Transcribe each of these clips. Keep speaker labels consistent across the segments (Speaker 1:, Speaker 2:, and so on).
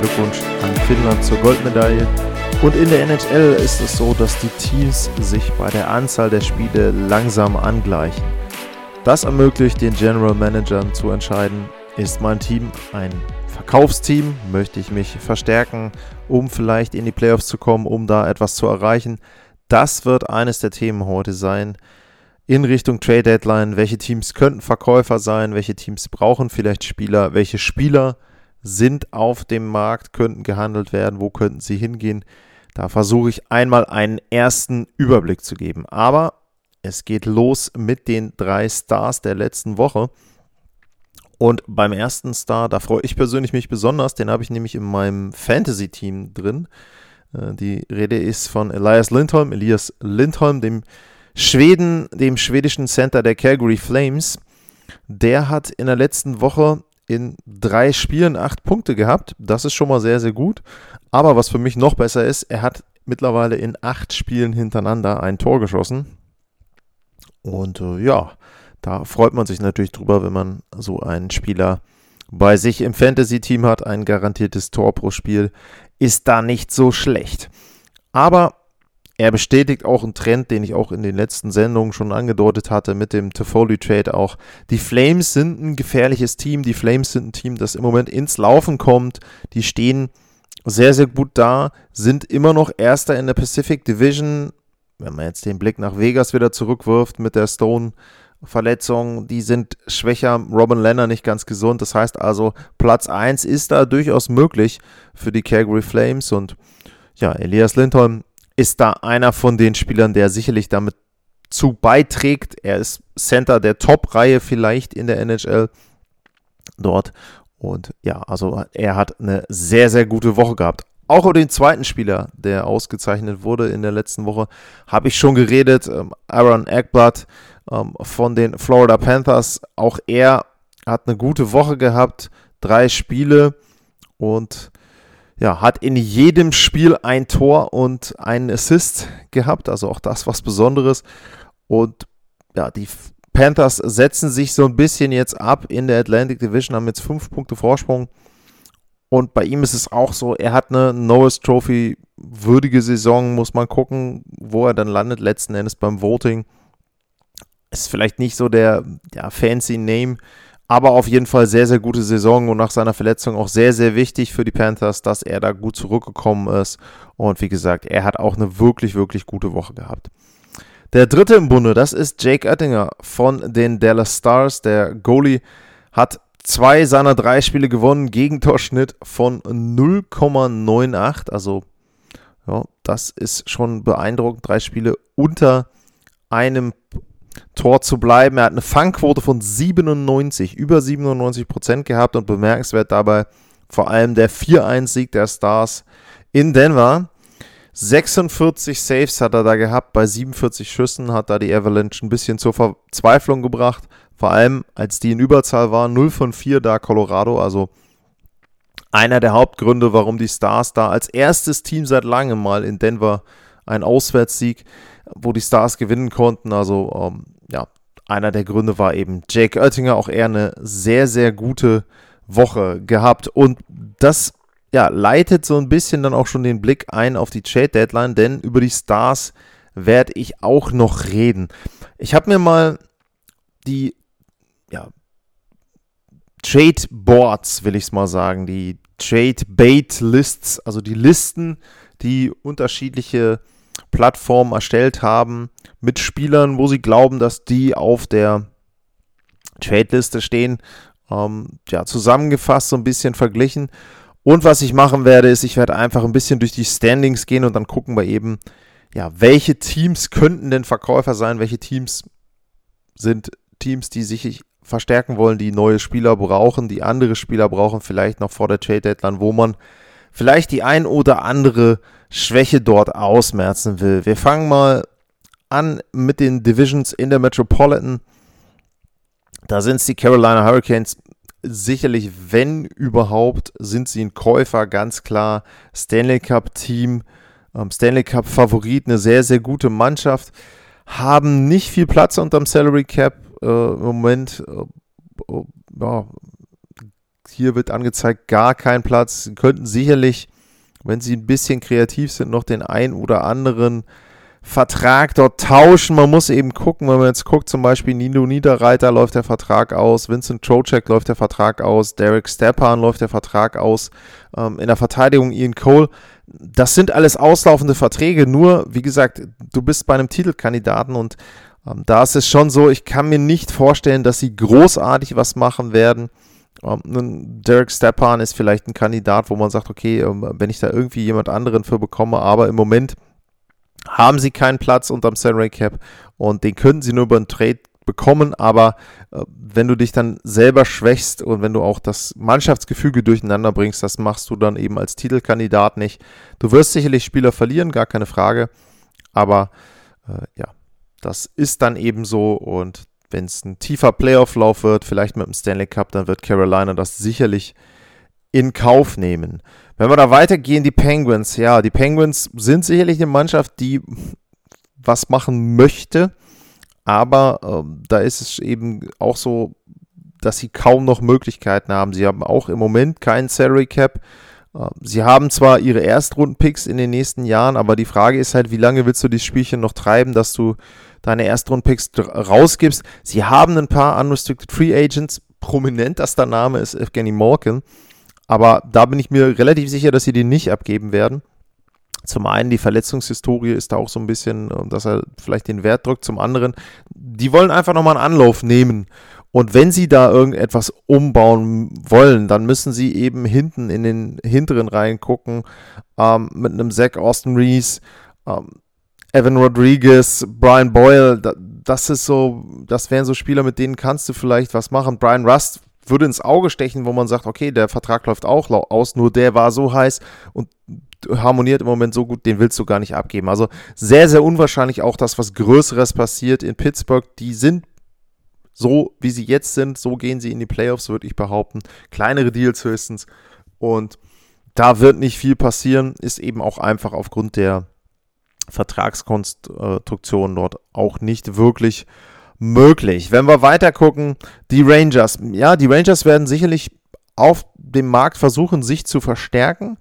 Speaker 1: Glückwunsch an Finnland zur Goldmedaille. Und in der NHL ist es so, dass die Teams sich bei der Anzahl der Spiele langsam angleichen. Das ermöglicht den General Managern zu entscheiden, ist mein Team ein Verkaufsteam, möchte ich mich verstärken, um vielleicht in die Playoffs zu kommen, um da etwas zu erreichen. Das wird eines der Themen heute sein in Richtung Trade Deadline. Welche Teams könnten Verkäufer sein? Welche Teams brauchen vielleicht Spieler? Welche Spieler sind auf dem Markt, könnten gehandelt werden? Wo könnten sie hingehen? Da versuche ich einmal einen ersten Überblick zu geben. Aber es geht los mit den drei Stars der letzten Woche. Und beim ersten Star, da freue ich persönlich mich besonders, den habe ich nämlich in meinem Fantasy-Team drin. Äh, die Rede ist von Elias Lindholm, Elias Lindholm, dem Schweden, dem schwedischen Center der Calgary Flames. Der hat in der letzten Woche in drei Spielen acht Punkte gehabt. Das ist schon mal sehr, sehr gut. Aber was für mich noch besser ist, er hat mittlerweile in acht Spielen hintereinander ein Tor geschossen. Und äh, ja, da freut man sich natürlich drüber, wenn man so einen Spieler bei sich im Fantasy-Team hat. Ein garantiertes Tor pro Spiel ist da nicht so schlecht. Aber er bestätigt auch einen Trend, den ich auch in den letzten Sendungen schon angedeutet hatte mit dem Toffoli-Trade auch. Die Flames sind ein gefährliches Team. Die Flames sind ein Team, das im Moment ins Laufen kommt. Die stehen sehr, sehr gut da, sind immer noch Erster in der Pacific Division. Wenn man jetzt den Blick nach Vegas wieder zurückwirft mit der Stone-Verletzung, die sind schwächer. Robin Lenner nicht ganz gesund. Das heißt also, Platz 1 ist da durchaus möglich für die Calgary Flames und ja, Elias Lindholm ist da einer von den Spielern, der sicherlich damit zu beiträgt. Er ist Center der Top-Reihe vielleicht in der NHL dort. Und ja, also er hat eine sehr, sehr gute Woche gehabt. Auch über den zweiten Spieler, der ausgezeichnet wurde in der letzten Woche, habe ich schon geredet. Ähm, Aaron Eckblatt ähm, von den Florida Panthers. Auch er hat eine gute Woche gehabt. Drei Spiele und ja, hat in jedem Spiel ein Tor und einen Assist gehabt, also auch das was Besonderes. Und ja, die Panthers setzen sich so ein bisschen jetzt ab in der Atlantic Division, haben jetzt fünf Punkte Vorsprung. Und bei ihm ist es auch so, er hat eine Norris Trophy würdige Saison, muss man gucken, wo er dann landet, letzten Endes beim Voting. Ist vielleicht nicht so der ja, fancy Name, aber auf jeden Fall sehr, sehr gute Saison und nach seiner Verletzung auch sehr, sehr wichtig für die Panthers, dass er da gut zurückgekommen ist. Und wie gesagt, er hat auch eine wirklich, wirklich gute Woche gehabt. Der dritte im Bunde, das ist Jake Oettinger von den Dallas Stars. Der Goalie hat zwei seiner drei Spiele gewonnen, Gegentorschnitt von 0,98. Also, ja, das ist schon beeindruckend. Drei Spiele unter einem Tor zu bleiben. Er hat eine Fangquote von 97, über 97 Prozent gehabt und bemerkenswert dabei vor allem der 4-1-Sieg der Stars in Denver. 46 Saves hat er da gehabt, bei 47 Schüssen hat da die Avalanche ein bisschen zur Verzweiflung gebracht. Vor allem, als die in Überzahl waren, 0 von 4 da Colorado, also einer der Hauptgründe, warum die Stars da als erstes Team seit langem mal in Denver einen Auswärtssieg, wo die Stars gewinnen konnten. Also ähm, ja, einer der Gründe war eben Jake Oettinger, auch er eine sehr, sehr gute Woche gehabt. Und das ja, leitet so ein bisschen dann auch schon den Blick ein auf die Trade Deadline, denn über die Stars werde ich auch noch reden. Ich habe mir mal die ja, Trade Boards, will ich es mal sagen, die Trade Bait Lists, also die Listen, die unterschiedliche Plattformen erstellt haben mit Spielern, wo sie glauben, dass die auf der Trade-Liste stehen. Ähm, ja, zusammengefasst, so ein bisschen verglichen. Und was ich machen werde, ist, ich werde einfach ein bisschen durch die Standings gehen und dann gucken wir eben, ja, welche Teams könnten denn Verkäufer sein, welche Teams sind Teams, die sich verstärken wollen, die neue Spieler brauchen, die andere Spieler brauchen, vielleicht noch vor der Trade Deadline, wo man vielleicht die ein oder andere Schwäche dort ausmerzen will. Wir fangen mal an mit den Divisions in der Metropolitan. Da sind es die Carolina Hurricanes. Sicherlich, wenn überhaupt, sind sie ein Käufer, ganz klar. Stanley Cup Team, ähm, Stanley Cup Favorit, eine sehr, sehr gute Mannschaft. Haben nicht viel Platz unterm Salary Cap äh, im Moment. Äh, ja, hier wird angezeigt, gar kein Platz. Sie könnten sicherlich, wenn sie ein bisschen kreativ sind, noch den ein oder anderen Vertrag dort tauschen. Man muss eben gucken, wenn man jetzt guckt, zum Beispiel Nino Niederreiter läuft der Vertrag aus, Vincent Trocek läuft der Vertrag aus, Derek Stepan läuft der Vertrag aus, ähm, in der Verteidigung Ian Cole. Das sind alles auslaufende Verträge, nur, wie gesagt, du bist bei einem Titelkandidaten und ähm, da ist es schon so, ich kann mir nicht vorstellen, dass sie großartig was machen werden. Derek Stepan ist vielleicht ein Kandidat, wo man sagt, okay, ähm, wenn ich da irgendwie jemand anderen für bekomme, aber im Moment haben sie keinen Platz unterm Salary Cap und den könnten sie nur über einen Trade bekommen, aber äh, wenn du dich dann selber schwächst und wenn du auch das Mannschaftsgefüge durcheinander bringst, das machst du dann eben als Titelkandidat nicht. Du wirst sicherlich Spieler verlieren, gar keine Frage, aber äh, ja, das ist dann eben so und wenn es ein tiefer Playoff-Lauf wird, vielleicht mit dem Stanley Cup, dann wird Carolina das sicherlich in Kauf nehmen. Wenn wir da weitergehen, die Penguins, ja, die Penguins sind sicherlich eine Mannschaft, die was machen möchte, aber äh, da ist es eben auch so, dass sie kaum noch Möglichkeiten haben. Sie haben auch im Moment keinen Salary Cap. Äh, sie haben zwar ihre Erstrunden-Picks in den nächsten Jahren, aber die Frage ist halt, wie lange willst du dieses Spielchen noch treiben, dass du deine Erstrunden-Picks rausgibst. Sie haben ein paar Unrestricted Free Agents. Prominentester Name ist Evgeny Morgan. Aber da bin ich mir relativ sicher, dass sie den nicht abgeben werden. Zum einen die Verletzungshistorie ist da auch so ein bisschen, ähm, dass er vielleicht den Wert drückt. Zum anderen, die wollen einfach nochmal einen Anlauf nehmen. Und wenn sie da irgendetwas umbauen wollen, dann müssen sie eben hinten in den hinteren Reihen gucken, ähm, mit einem Zach Austin Reese, ähm, Evan Rodriguez, Brian Boyle, das ist so, das wären so Spieler, mit denen kannst du vielleicht was machen. Brian Rust würde ins Auge stechen, wo man sagt, okay, der Vertrag läuft auch aus, nur der war so heiß und harmoniert im Moment so gut, den willst du gar nicht abgeben. Also sehr, sehr unwahrscheinlich auch, dass was Größeres passiert in Pittsburgh. Die sind so, wie sie jetzt sind, so gehen sie in die Playoffs, würde ich behaupten. Kleinere Deals höchstens. Und da wird nicht viel passieren, ist eben auch einfach aufgrund der Vertragskonstruktion dort auch nicht wirklich möglich. Wenn wir weiter gucken, die Rangers. Ja, die Rangers werden sicherlich auf dem Markt versuchen, sich zu verstärken.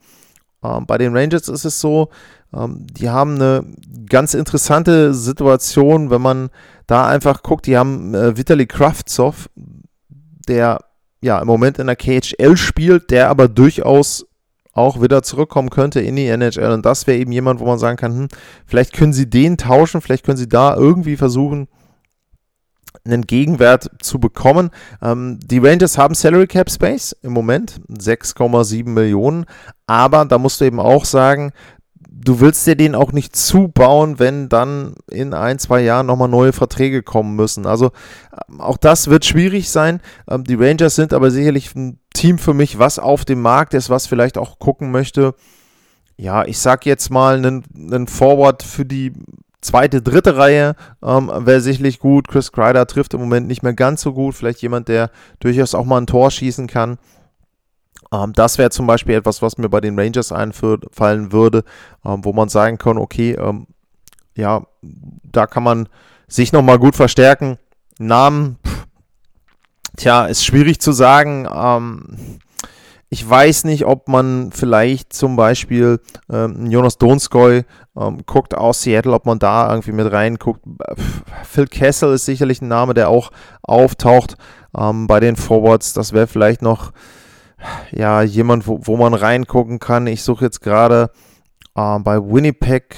Speaker 1: Ähm, bei den Rangers ist es so, ähm, die haben eine ganz interessante Situation, wenn man da einfach guckt. Die haben äh, Vitali Kravtsov, der ja im Moment in der KHL spielt, der aber durchaus auch wieder zurückkommen könnte in die NHL. Und das wäre eben jemand, wo man sagen kann, hm, vielleicht können sie den tauschen, vielleicht können sie da irgendwie versuchen, einen Gegenwert zu bekommen. Ähm, die Rangers haben Salary Cap Space im Moment, 6,7 Millionen. Aber da musst du eben auch sagen, du willst dir den auch nicht zubauen, wenn dann in ein, zwei Jahren nochmal neue Verträge kommen müssen. Also ähm, auch das wird schwierig sein. Ähm, die Rangers sind aber sicherlich ein Team für mich, was auf dem Markt ist, was vielleicht auch gucken möchte. Ja, ich sag jetzt mal einen, einen Forward für die zweite, dritte Reihe ähm, wäre sicherlich gut. Chris Kreider trifft im Moment nicht mehr ganz so gut. Vielleicht jemand, der durchaus auch mal ein Tor schießen kann. Ähm, das wäre zum Beispiel etwas, was mir bei den Rangers einfallen würde, ähm, wo man sagen kann, okay, ähm, ja, da kann man sich nochmal gut verstärken. Namen, pff, Tja, ist schwierig zu sagen. Ähm, ich weiß nicht, ob man vielleicht zum Beispiel ähm, Jonas Donskoy ähm, guckt aus Seattle, ob man da irgendwie mit reinguckt. Phil Kessel ist sicherlich ein Name, der auch auftaucht bei den Forwards. Das wäre vielleicht noch ja jemand, wo, wo man reingucken kann. Ich suche jetzt gerade äh, bei Winnipeg.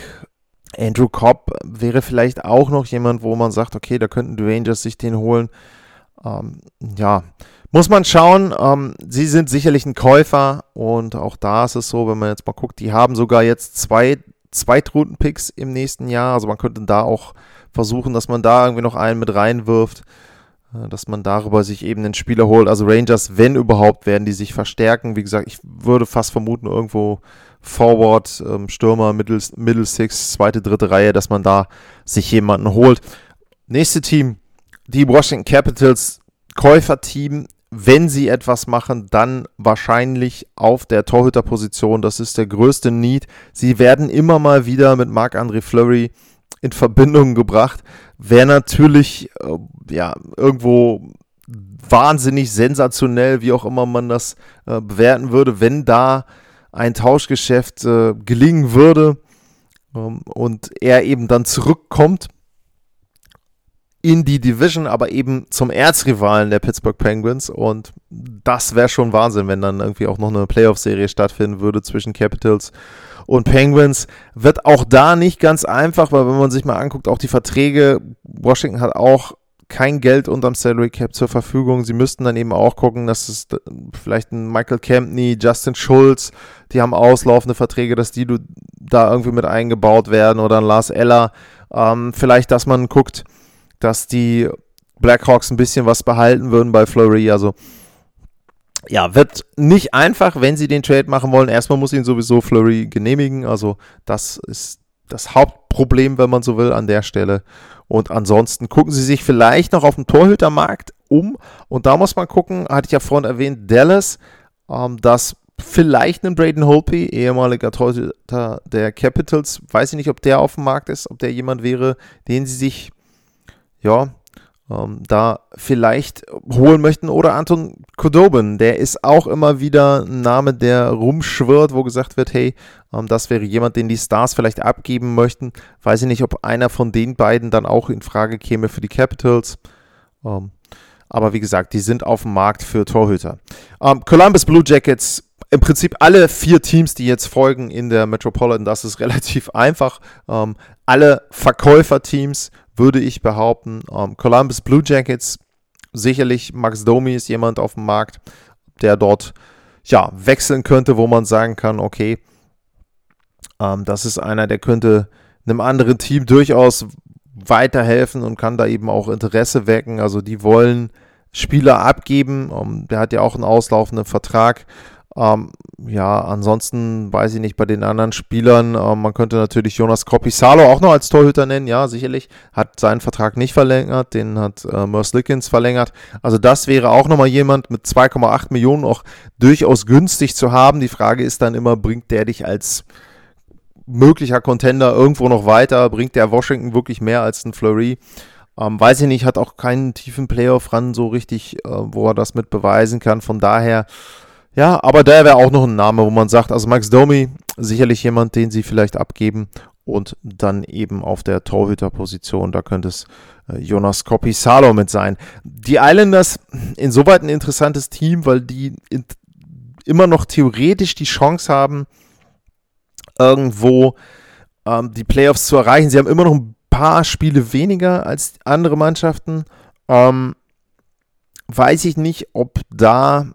Speaker 1: Andrew Cobb wäre vielleicht auch noch jemand, wo man sagt, okay, da könnten die Rangers sich den holen. Ähm, ja, muss man schauen. Ähm, sie sind sicherlich ein Käufer und auch da ist es so, wenn man jetzt mal guckt, die haben sogar jetzt zwei Zweitrunden-Picks im nächsten Jahr. Also man könnte da auch versuchen, dass man da irgendwie noch einen mit reinwirft. Äh, dass man darüber sich eben einen Spieler holt. Also Rangers, wenn überhaupt, werden die sich verstärken. Wie gesagt, ich würde fast vermuten, irgendwo Forward, ähm, Stürmer, Middle, Middle Six, zweite, dritte Reihe, dass man da sich jemanden holt. Nächste Team, die Washington Capitals, Käuferteam. Wenn sie etwas machen, dann wahrscheinlich auf der Torhüterposition. Das ist der größte Need. Sie werden immer mal wieder mit Marc-André Fleury in Verbindung gebracht. Wäre natürlich äh, ja irgendwo wahnsinnig sensationell, wie auch immer man das äh, bewerten würde, wenn da ein Tauschgeschäft äh, gelingen würde ähm, und er eben dann zurückkommt in die Division, aber eben zum Erzrivalen der Pittsburgh Penguins. Und das wäre schon Wahnsinn, wenn dann irgendwie auch noch eine Playoff-Serie stattfinden würde zwischen Capitals und Penguins. Wird auch da nicht ganz einfach, weil wenn man sich mal anguckt, auch die Verträge, Washington hat auch kein Geld unterm Salary Cap zur Verfügung. Sie müssten dann eben auch gucken, dass es vielleicht ein Michael Campney, Justin Schulz, die haben auslaufende Verträge, dass die da irgendwie mit eingebaut werden oder ein Lars Eller. Ähm, vielleicht, dass man guckt, dass die Blackhawks ein bisschen was behalten würden bei Fleury. Also ja, wird nicht einfach, wenn sie den Trade machen wollen. Erstmal muss ihn sowieso Flurry genehmigen. Also das ist das Hauptproblem, wenn man so will, an der Stelle. Und ansonsten gucken sie sich vielleicht noch auf dem Torhütermarkt um. Und da muss man gucken, hatte ich ja vorhin erwähnt, Dallas, ähm, dass vielleicht ein Braden Holtby, ehemaliger Torhüter der Capitals, weiß ich nicht, ob der auf dem Markt ist, ob der jemand wäre, den sie sich, ja, ähm, da vielleicht holen möchten. Oder Anton Kodobin, der ist auch immer wieder ein Name, der rumschwirrt, wo gesagt wird, hey, ähm, das wäre jemand, den die Stars vielleicht abgeben möchten. Weiß ich nicht, ob einer von den beiden dann auch in Frage käme für die Capitals. Ähm, aber wie gesagt, die sind auf dem Markt für Torhüter. Ähm, Columbus Blue Jackets im Prinzip alle vier Teams, die jetzt folgen in der Metropolitan, das ist relativ einfach. Ähm, alle Verkäuferteams würde ich behaupten. Ähm, Columbus Blue Jackets, sicherlich Max Domi ist jemand auf dem Markt, der dort ja, wechseln könnte, wo man sagen kann, okay, ähm, das ist einer, der könnte einem anderen Team durchaus weiterhelfen und kann da eben auch Interesse wecken. Also die wollen Spieler abgeben. Um, ähm, der hat ja auch einen auslaufenden Vertrag. Ähm, ja, ansonsten weiß ich nicht, bei den anderen Spielern, äh, man könnte natürlich Jonas Kopisalo auch noch als Torhüter nennen, ja, sicherlich. Hat seinen Vertrag nicht verlängert, den hat äh, Merce Lickens verlängert. Also das wäre auch nochmal jemand mit 2,8 Millionen auch durchaus günstig zu haben. Die Frage ist dann immer, bringt der dich als möglicher Contender irgendwo noch weiter? Bringt der Washington wirklich mehr als ein Flurry? Ähm, weiß ich nicht, hat auch keinen tiefen Playoff-Run so richtig, äh, wo er das mit beweisen kann. Von daher ja, aber der wäre auch noch ein Name, wo man sagt, also Max Domi, sicherlich jemand, den sie vielleicht abgeben. Und dann eben auf der Torhüterposition, da könnte es äh, Jonas Kopisalo mit sein. Die Islanders, insoweit ein interessantes Team, weil die immer noch theoretisch die Chance haben, irgendwo ähm, die Playoffs zu erreichen. Sie haben immer noch ein paar Spiele weniger als andere Mannschaften. Ähm, weiß ich nicht, ob da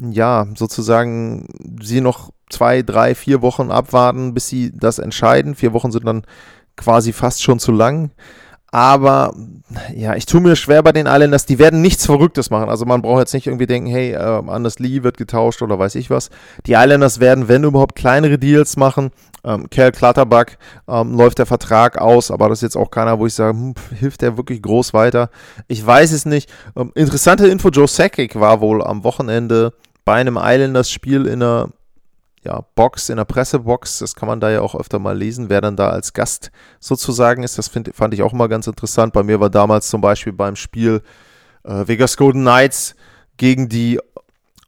Speaker 1: ja, sozusagen sie noch zwei, drei, vier Wochen abwarten, bis sie das entscheiden. Vier Wochen sind dann quasi fast schon zu lang. Aber ja, ich tue mir schwer bei den Islanders. Die werden nichts Verrücktes machen. Also man braucht jetzt nicht irgendwie denken, hey, äh, Anders Lee wird getauscht oder weiß ich was. Die Islanders werden, wenn überhaupt, kleinere Deals machen. Ähm, Cal Clutterbuck ähm, läuft der Vertrag aus, aber das ist jetzt auch keiner, wo ich sage, hm, hilft der wirklich groß weiter? Ich weiß es nicht. Ähm, interessante Info, Joe Sakic war wohl am Wochenende bei einem Islanders-Spiel in einer ja, Box, in der Pressebox, das kann man da ja auch öfter mal lesen, wer dann da als Gast sozusagen ist. Das find, fand ich auch mal ganz interessant. Bei mir war damals zum Beispiel beim Spiel äh, Vegas Golden Knights gegen die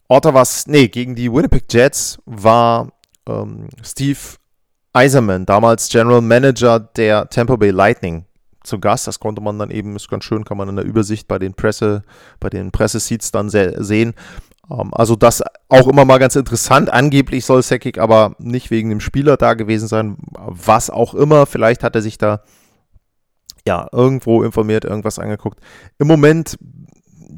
Speaker 1: Ottawa, nee, gegen die Winnipeg Jets war ähm, Steve Eiserman, damals General Manager der Tampa Bay Lightning, zu Gast. Das konnte man dann eben, ist ganz schön, kann man in der Übersicht bei den Presse, bei den Presseseats dann sehen. Ähm, also das auch immer mal ganz interessant. Angeblich soll Sekik aber nicht wegen dem Spieler da gewesen sein, was auch immer. Vielleicht hat er sich da ja irgendwo informiert, irgendwas angeguckt. Im Moment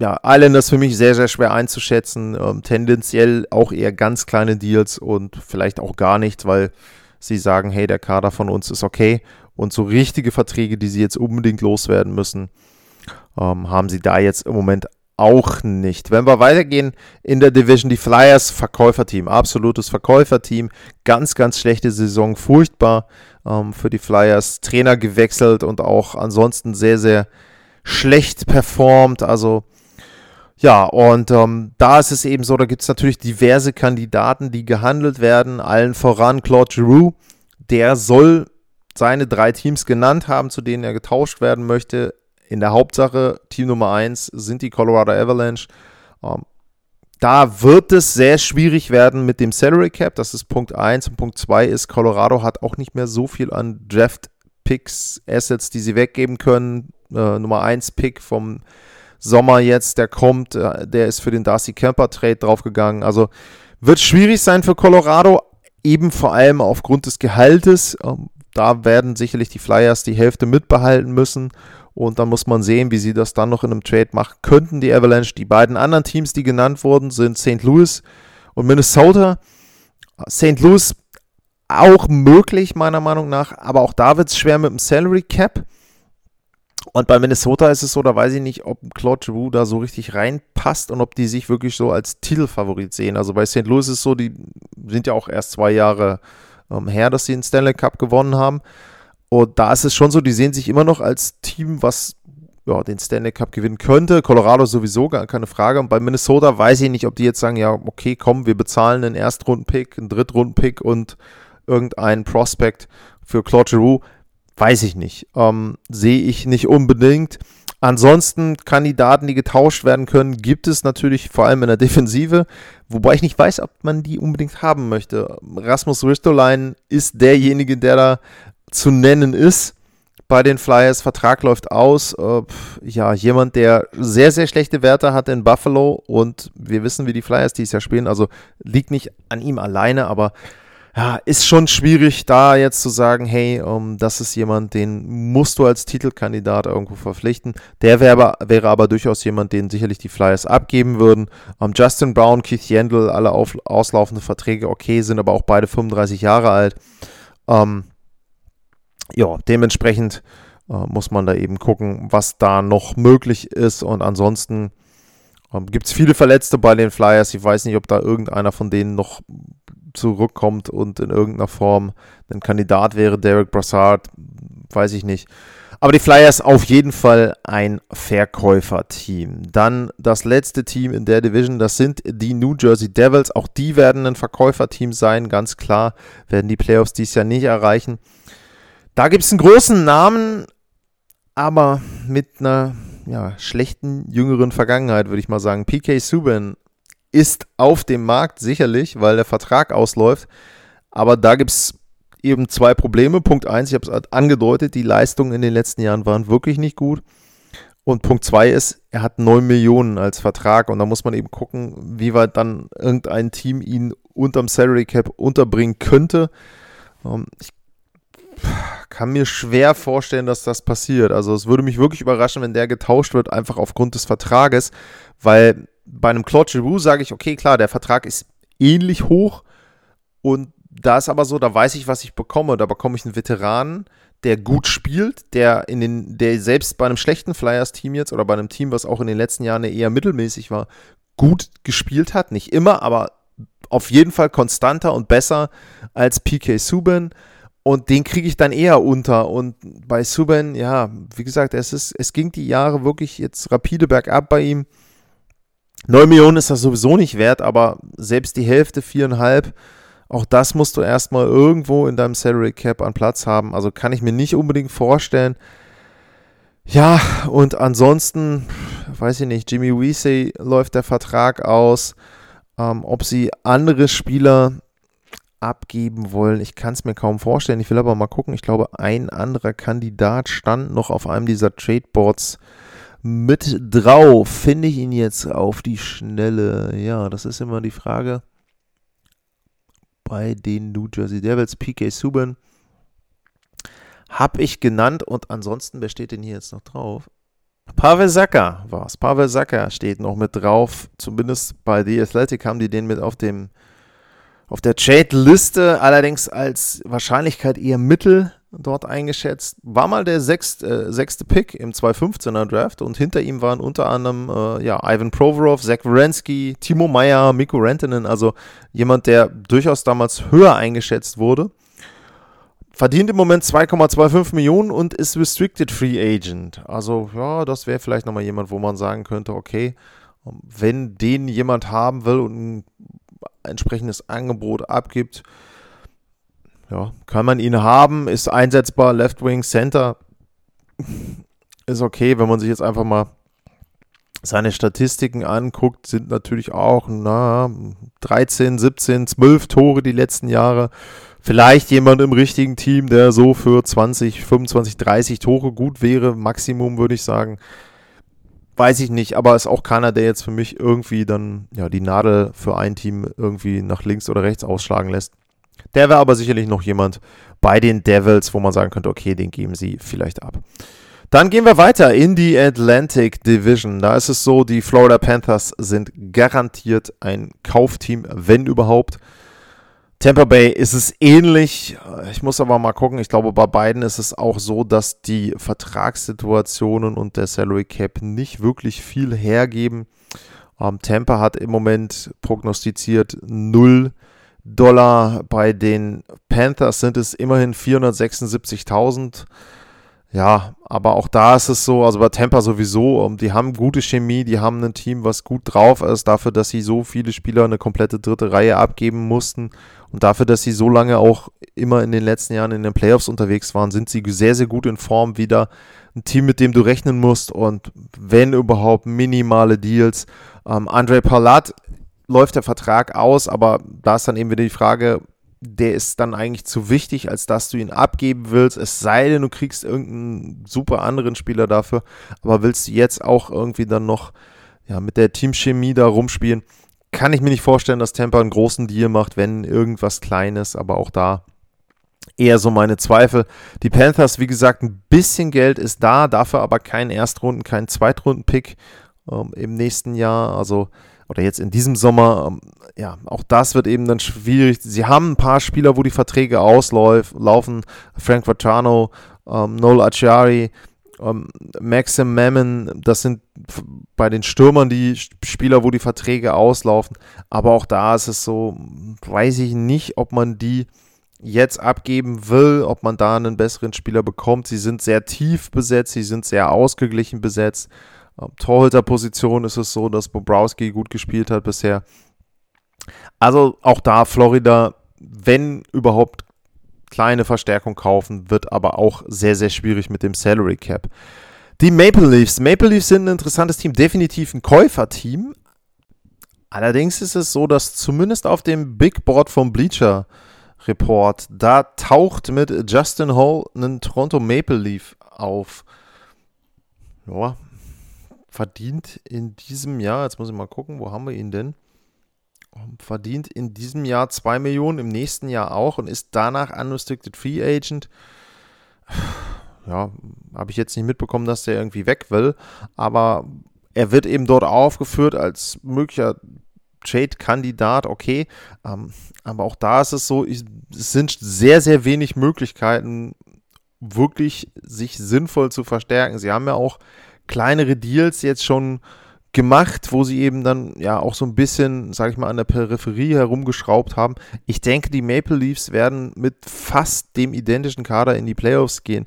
Speaker 1: ja, Islanders für mich sehr, sehr schwer einzuschätzen. Ähm, tendenziell auch eher ganz kleine Deals und vielleicht auch gar nichts, weil sie sagen, hey, der Kader von uns ist okay. Und so richtige Verträge, die sie jetzt unbedingt loswerden müssen, ähm, haben sie da jetzt im Moment auch nicht. Wenn wir weitergehen in der Division, die Flyers, Verkäuferteam, absolutes Verkäuferteam, ganz, ganz schlechte Saison, furchtbar ähm, für die Flyers, Trainer gewechselt und auch ansonsten sehr, sehr schlecht performt, also ja, und ähm, da ist es eben so, da gibt es natürlich diverse Kandidaten, die gehandelt werden, allen voran Claude Giroux, der soll seine drei Teams genannt haben, zu denen er getauscht werden möchte in der Hauptsache Team Nummer 1 sind die Colorado Avalanche. Ähm, da wird es sehr schwierig werden mit dem Salary Cap. Das ist Punkt 1. Und Punkt 2 ist, Colorado hat auch nicht mehr so viel an Draft Picks, Assets, die sie weggeben können. Äh, Nummer 1 Pick vom Sommer jetzt, der kommt, äh, der ist für den Darcy Camper Trade draufgegangen. Also wird schwierig sein für Colorado, eben vor allem aufgrund des Gehaltes. Ähm, da werden sicherlich die Flyers die Hälfte mitbehalten müssen. Und dann muss man sehen, wie sie das dann noch in einem Trade machen könnten, die Avalanche. Die beiden anderen Teams, die genannt wurden, sind St. Louis und Minnesota. St. Louis auch möglich, meiner Meinung nach, aber auch da wird es schwer mit dem Salary Cap. Und bei Minnesota ist es so, da weiß ich nicht, ob Claude Giroux da so richtig reinpasst und ob die sich wirklich so als Titelfavorit sehen. Also bei St. Louis ist es so, die sind ja auch erst zwei Jahre ähm, her, dass sie den Stanley Cup gewonnen haben. Und da ist es schon so, die sehen sich immer noch als Team, was ja, den Stanley Cup gewinnen könnte. Colorado sowieso, gar keine Frage. Und bei Minnesota weiß ich nicht, ob die jetzt sagen, ja, okay, komm, wir bezahlen einen Erstrunden-Pick, einen Drittrunden-Pick und irgendeinen Prospect für Claude Giroux. Weiß ich nicht. Ähm, Sehe ich nicht unbedingt. Ansonsten Kandidaten, die getauscht werden können, gibt es natürlich vor allem in der Defensive, wobei ich nicht weiß, ob man die unbedingt haben möchte. Rasmus Ristolainen ist derjenige, der da zu nennen ist bei den Flyers. Vertrag läuft aus. Äh, ja, jemand, der sehr, sehr schlechte Werte hat in Buffalo und wir wissen, wie die Flyers dieses Jahr spielen. Also liegt nicht an ihm alleine, aber ja, ist schon schwierig, da jetzt zu sagen, hey, um, ähm, das ist jemand, den musst du als Titelkandidat irgendwo verpflichten. Der wäre, wäre aber durchaus jemand, den sicherlich die Flyers abgeben würden. Um, ähm, Justin Brown, Keith Yandel, alle auf, auslaufende Verträge okay, sind aber auch beide 35 Jahre alt. Um, ähm, ja, dementsprechend äh, muss man da eben gucken, was da noch möglich ist. Und ansonsten ähm, gibt es viele Verletzte bei den Flyers. Ich weiß nicht, ob da irgendeiner von denen noch zurückkommt und in irgendeiner Form ein Kandidat wäre. Derek Brassard, weiß ich nicht. Aber die Flyers auf jeden Fall ein Verkäuferteam. Dann das letzte Team in der Division, das sind die New Jersey Devils. Auch die werden ein Verkäuferteam sein, ganz klar. Werden die Playoffs dies Jahr nicht erreichen. Da gibt es einen großen Namen, aber mit einer ja, schlechten jüngeren Vergangenheit, würde ich mal sagen. PK Subban ist auf dem Markt sicherlich, weil der Vertrag ausläuft. Aber da gibt es eben zwei Probleme. Punkt eins, ich habe es angedeutet, die Leistungen in den letzten Jahren waren wirklich nicht gut. Und Punkt zwei ist, er hat 9 Millionen als Vertrag und da muss man eben gucken, wie weit dann irgendein Team ihn unterm Salary Cap unterbringen könnte. Ähm, ich kann mir schwer vorstellen, dass das passiert. Also es würde mich wirklich überraschen, wenn der getauscht wird, einfach aufgrund des Vertrages, weil bei einem Claude Giroux sage ich, okay, klar, der Vertrag ist ähnlich hoch und da ist aber so, da weiß ich, was ich bekomme. Da bekomme ich einen Veteranen, der gut spielt, der in den, der selbst bei einem schlechten Flyers-Team jetzt oder bei einem Team, was auch in den letzten Jahren eher mittelmäßig war, gut gespielt hat. Nicht immer, aber auf jeden Fall konstanter und besser als PK Subban. Und den kriege ich dann eher unter. Und bei Subban, ja, wie gesagt, es, ist, es ging die Jahre wirklich jetzt rapide bergab bei ihm. 9 Millionen ist das sowieso nicht wert, aber selbst die Hälfte, viereinhalb, auch das musst du erstmal irgendwo in deinem Salary Cap an Platz haben. Also kann ich mir nicht unbedingt vorstellen. Ja, und ansonsten, weiß ich nicht, Jimmy Weesey läuft der Vertrag aus. Ähm, ob sie andere Spieler abgeben wollen. Ich kann es mir kaum vorstellen. Ich will aber mal gucken. Ich glaube, ein anderer Kandidat stand noch auf einem dieser Tradeboards mit drauf. Finde ich ihn jetzt auf die Schnelle? Ja, das ist immer die Frage. Bei den New Jersey Devils, PK Subban, habe ich genannt und ansonsten, wer steht denn hier jetzt noch drauf? Pavel Saka war es. Pavel Saka steht noch mit drauf. Zumindest bei The Athletic haben die den mit auf dem Auf der Trade-Liste allerdings als Wahrscheinlichkeit eher mittel dort eingeschätzt. War mal der sechste, äh, sechste Pick im 2015er Draft und hinter ihm waren unter anderem äh, ja, Ivan Provorov, Zach Wierenski, Timo Meyer, Mikko Rantanen, also jemand, der durchaus damals höher eingeschätzt wurde. Verdient im Moment 2,25 Millionen und ist Restricted Free Agent. Also ja, das wäre vielleicht nochmal jemand, wo man sagen könnte, okay, wenn den jemand haben will und entsprechendes Angebot abgibt, ja, kann man ihn haben, ist einsetzbar, Left Wing Center ist okay, wenn man sich jetzt einfach mal seine Statistiken anguckt, sind natürlich auch na, 13, 17, 12 Tore die letzten Jahre. Vielleicht jemand im richtigen Team, der so für 20, 25, 30 Tore gut wäre, Maximum würde ich sagen. Weiß ich nicht, aber ist auch keiner, der jetzt für mich irgendwie dann ja die Nadel für ein Team irgendwie nach links oder rechts ausschlagen lässt. Der wäre aber sicherlich noch jemand bei den Devils, wo man sagen könnte, okay, den geben sie vielleicht ab. Dann gehen wir weiter in die Atlantic Division. Da ist es so, die Florida Panthers sind garantiert ein Kaufteam, wenn überhaupt. Tampa Bay ist es ähnlich. Ich muss aber mal gucken. Ich glaube, bei beiden ist es auch so, dass die Vertragssituationen und der Salary Cap nicht wirklich viel hergeben. Ähm, Tampa hat im Moment prognostiziert 0 Dollar. Bei den Panthers sind es immerhin 476.000. Ja, aber auch da ist es so, also bei Tampa sowieso, ähm, die haben gute Chemie, die haben ein Team, was gut drauf ist, dafür, dass sie so viele Spieler eine komplette dritte Reihe abgeben mussten und dafür, dass sie so lange auch immer in den letzten Jahren in den Playoffs unterwegs waren, sind sie sehr, sehr gut in Form wieder. Ein Team, mit dem du rechnen musst und wenn überhaupt minimale Deals. Ähm, Andre Palat läuft der Vertrag aus, aber da ist dann eben wieder die Frage, der ist dann eigentlich zu wichtig, als dass du ihn abgeben willst. Es sei denn, du kriegst irgendeinen super anderen Spieler dafür, aber willst du jetzt auch irgendwie dann noch ja, mit der Teamchemie da rumspielen? Kann ich mir nicht vorstellen, dass Tampa einen großen Deal macht, wenn irgendwas Kleines, aber auch da eher so meine Zweifel. Die Panthers, wie gesagt, ein bisschen Geld ist da, dafür aber kein Erstrunden-, kein Zweitrunden-Pick ähm, im nächsten Jahr. Also oder jetzt in diesem Sommer, ähm, ja, auch das wird eben dann schwierig. Sie haben ein paar Spieler, wo die Verträge auslaufen. Frank Vatrano, ähm, Noel Acciari, ähm, Maxim Mammon, das sind bei den Stürmern die Spieler, wo die Verträge auslaufen. Aber auch da ist es so, weiß ich nicht, ob man die jetzt abgeben will, ob man da einen besseren Spieler bekommt. Sie sind sehr tief besetzt, sie sind sehr ausgeglichen besetzt. Torhüterposition ist es so, dass Bobrowski gut gespielt hat bisher. Also auch da Florida, wenn überhaupt kleine Verstärkung kaufen, wird aber auch sehr, sehr schwierig mit dem Salary Cap. Die Maple Leafs. Maple Leafs sind ein interessantes Team, definitiv ein Käuferteam. Allerdings ist es so, dass zumindest auf dem Big Board vom Bleacher Report, da taucht mit Justin Hall ein Toronto Maple Leaf auf. Ja, verdient in diesem Jahr, jetzt muss ich mal gucken, wo haben wir ihn denn? Verdient in diesem Jahr 2 Millionen, im nächsten Jahr auch und ist danach Unrestricted Free Agent. Ja, habe ich jetzt nicht mitbekommen, dass der irgendwie weg will, aber er wird eben dort aufgeführt als möglicher Trade-Kandidat, okay. Ähm, aber auch da ist es so, ich, es sind sehr, sehr wenig Möglichkeiten, wirklich sich sinnvoll zu verstärken. Sie haben ja auch kleinere Deals jetzt schon gemacht, wo sie eben dann ja auch so ein bisschen, sage ich mal, an der Peripherie herumgeschraubt haben. Ich denke, die Maple Leafs werden mit fast dem identischen Kader in die Playoffs gehen.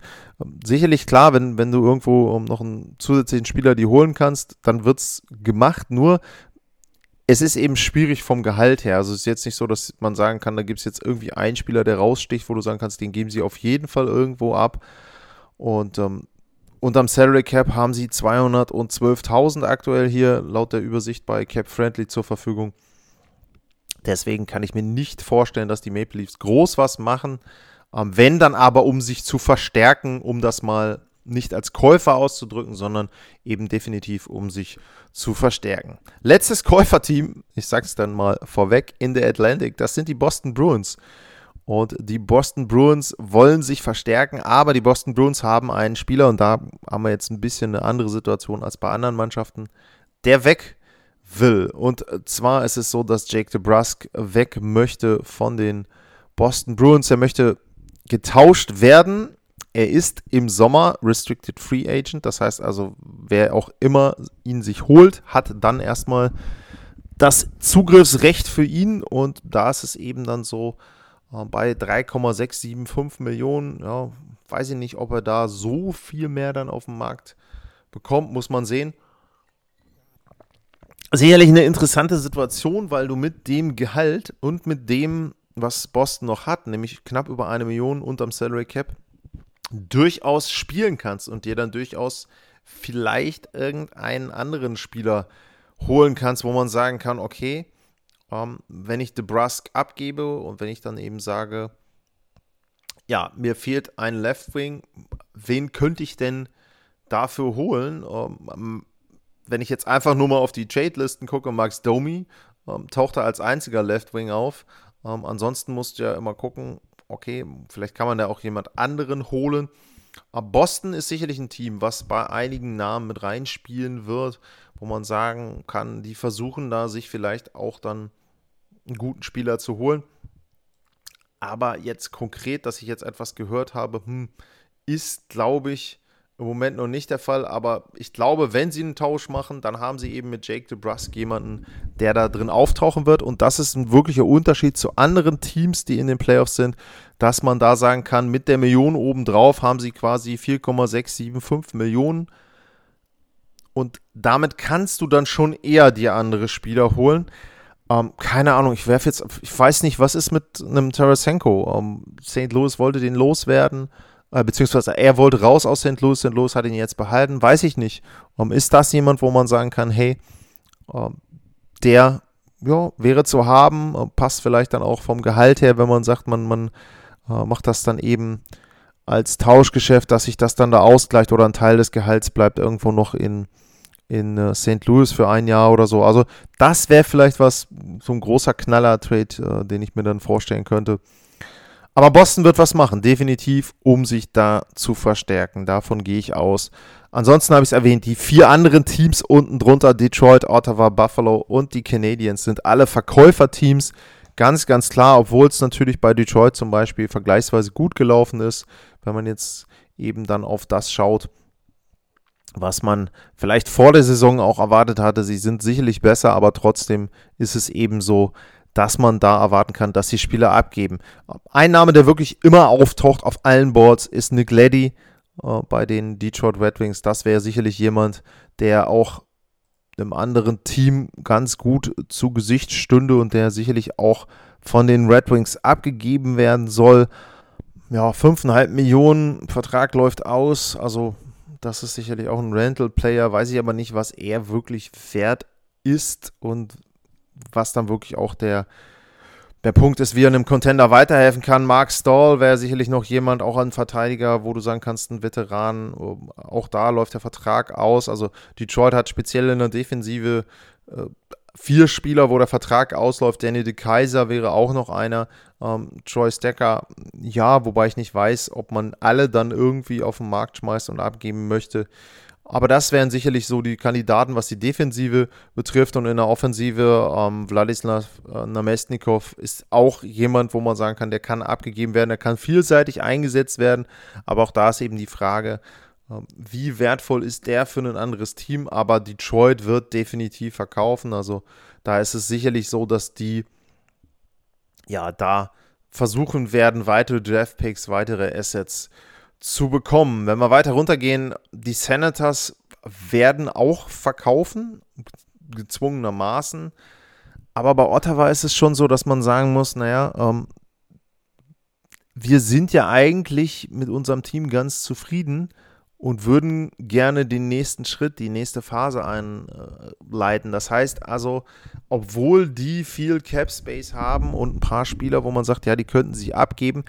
Speaker 1: Sicherlich klar, wenn, wenn du irgendwo noch einen zusätzlichen Spieler die holen kannst, dann wird es gemacht. Nur es ist eben schwierig vom Gehalt her. Also es ist jetzt nicht so, dass man sagen kann, da gibt es jetzt irgendwie einen Spieler, der raussticht, wo du sagen kannst, den geben sie auf jeden Fall irgendwo ab. Und ähm, Unterm Salary Cap haben sie 212.000 aktuell hier laut der Übersicht bei Cap Friendly zur Verfügung. Deswegen kann ich mir nicht vorstellen, dass die Maple Leafs groß was machen. Ähm, wenn dann aber, um sich zu verstärken, um das mal nicht als Käufer auszudrücken, sondern eben definitiv, um sich zu verstärken. Letztes Käuferteam, ich sag's dann mal vorweg, in der Atlantic, das sind die Boston Bruins. Und die Boston Bruins wollen sich verstärken, aber die Boston Bruins haben einen Spieler, und da haben wir jetzt ein bisschen eine andere Situation als bei anderen Mannschaften, der weg will. Und zwar ist es so, dass Jake DeBrusk weg möchte von den Boston Bruins. Er möchte getauscht werden. Er ist im Sommer Restricted Free Agent. Das heißt also, wer auch immer ihn sich holt, hat dann erstmal das Zugriffsrecht für ihn. Und da ist es eben dann so, bei 3,675 Millionen, ja, weiß ich nicht, ob er da so viel mehr dann auf dem Markt bekommt, muss man sehen. Sicherlich eine interessante Situation, weil du mit dem Gehalt und mit dem, was Boston noch hat, nämlich knapp über eine Million unterm Salary Cap, durchaus spielen kannst und dir dann durchaus vielleicht irgendeinen anderen Spieler holen kannst, wo man sagen kann, okay, ähm, wenn ich DeBrusk abgebe und wenn ich dann eben sage, ja, mir fehlt ein Left Wing, wen könnte ich denn dafür holen? Ähm, wenn ich jetzt einfach nur mal auf die Trade-Listen gucke, Max Domi ähm, taucht er als einziger Left Wing auf. Ähm, ansonsten musst du ja immer gucken, okay, vielleicht kann man da auch jemand anderen holen. Aber Boston ist sicherlich ein Team, was bei einigen Namen mit reinspielen wird, wo man sagen kann, die versuchen da sich vielleicht auch dann einen guten Spieler zu holen. Aber jetzt konkret, dass ich jetzt etwas gehört habe, hm, ist, glaube ich, im Moment noch nicht der Fall, aber ich glaube, wenn sie einen Tausch machen, dann haben sie eben mit Jake DeBrusk jemanden, der da drin auftauchen wird. Und das ist ein wirklicher Unterschied zu anderen Teams, die in den Playoffs sind, dass man da sagen kann, mit der Million obendrauf haben sie quasi 4,675 Millionen. Und damit kannst du dann schon eher dir andere Spieler holen. Ähm, keine Ahnung, ich werfe jetzt, ich weiß nicht, was ist mit einem Tarasenko? Ähm, St. Louis wollte den loswerden. Äh, beziehungsweise er wollte raus aus St. Louis, St. Louis hat ihn jetzt behalten, weiß ich nicht. Um, ist das jemand, wo man sagen kann, hey, um, der ja, wäre zu haben, uh, passt vielleicht dann auch vom Gehalt her, wenn man sagt, man, man uh, macht das dann eben als Tauschgeschäft, dass sich das dann da ausgleicht oder ein Teil des Gehalts bleibt irgendwo noch in, in St. Louis für ein Jahr oder so. Also das wäre vielleicht was, so ein großer Knaller-Trade, den ich mir dann vorstellen könnte. Aber Boston wird was machen, definitiv, um sich da zu verstärken. Davon gehe ich aus. Ansonsten habe ich es erwähnt, die vier anderen Teams unten drunter, Detroit, Ottawa, Buffalo und die Canadiens, sind alle Verkäuferteams. Ganz, ganz klar, obwohl es natürlich bei Detroit zum Beispiel vergleichsweise gut gelaufen ist, wenn man jetzt eben dann auf das schaut, was man vielleicht vor der Saison auch erwartet hatte. Sie sind sicherlich besser, aber trotzdem ist es eben so, dass man da erwarten kann, dass die Spieler abgeben. Ein Name, der wirklich immer auftaucht auf allen Boards, ist Nick Leddy äh, bei den Detroit Red Wings. Das wäre sicherlich jemand, der auch einem anderen Team ganz gut zu Gesicht stünde und der sicherlich auch von den Red Wings abgegeben werden soll. Ja, 5,5 Millionen Vertrag läuft aus. Also, das ist sicherlich auch ein Rental-Player. Weiß ich aber nicht, was er wirklich wert ist und was dann wirklich auch der, der Punkt ist, wie er einem Contender weiterhelfen kann. Mark Stahl wäre sicherlich noch jemand, auch ein Verteidiger, wo du sagen kannst, ein Veteran. Auch da läuft der Vertrag aus. Also Detroit hat speziell in der Defensive äh, vier Spieler, wo der Vertrag ausläuft. Danny de Kaiser wäre auch noch einer. Ähm, Troy Stecker, ja, wobei ich nicht weiß, ob man alle dann irgendwie auf den Markt schmeißt und abgeben möchte. Aber das wären sicherlich so die Kandidaten, was die Defensive betrifft. Und in der Offensive, ähm, Wladislav äh, Namestnikov ist auch jemand, wo man sagen kann, der kann abgegeben werden, der kann vielseitig eingesetzt werden. Aber auch da ist eben die Frage, äh, wie wertvoll ist der für ein anderes Team? Aber Detroit wird definitiv verkaufen. Also da ist es sicherlich so, dass die ja da versuchen werden, weitere Draftpicks, weitere Assets zu zu bekommen. Wenn wir weiter runtergehen, die Senators werden auch verkaufen, gezwungenermaßen. Aber bei Ottawa ist es schon so, dass man sagen muss, naja, ähm, wir sind ja eigentlich mit unserem Team ganz zufrieden und würden gerne den nächsten Schritt, die nächste Phase einleiten. Das heißt also, obwohl die viel Cap Space haben und ein paar Spieler, wo man sagt, ja, die könnten sich abgeben,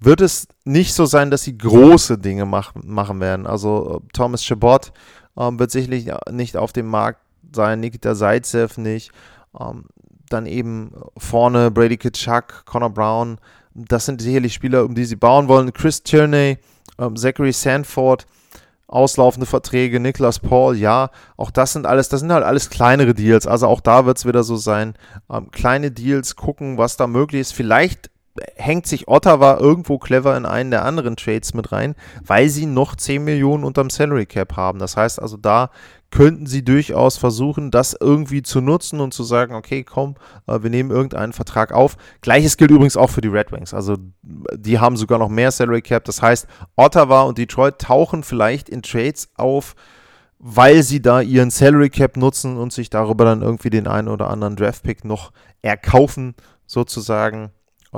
Speaker 1: wird es nicht so sein, dass sie große Dinge mach, machen werden. Also äh, Thomas Chabot ähm, wird sicherlich nicht auf dem Markt sein, Nikita Zaitsev nicht. Ähm, dann eben vorne Brady Kitschak, Connor Brown. Das sind sicherlich Spieler, um die sie bauen wollen. Chris Tierney, ähm, Zachary Sanford. auslaufende Verträge, Niklas Paul, ja, auch das sind alles, das sind halt alles kleinere Deals. Also auch da wird es wieder so sein, ähm, kleine Deals, gucken, was da möglich ist. Vielleicht hängt sich Ottawa irgendwo clever in einen der anderen Trades mit rein, weil sie noch 10 Millionen unterm Salary Cap haben. Das heißt also, da könnten sie durchaus versuchen, das irgendwie zu nutzen und zu sagen, okay, komm, äh, wir nehmen irgendeinen Vertrag auf. Gleiches gilt übrigens auch für die Red Wings. Also die haben sogar noch mehr Salary Cap. Das heißt, Ottawa und Detroit tauchen vielleicht in Trades auf, weil sie da ihren Salary Cap nutzen und sich darüber dann irgendwie den einen oder anderen Draft Pick noch erkaufen, sozusagen.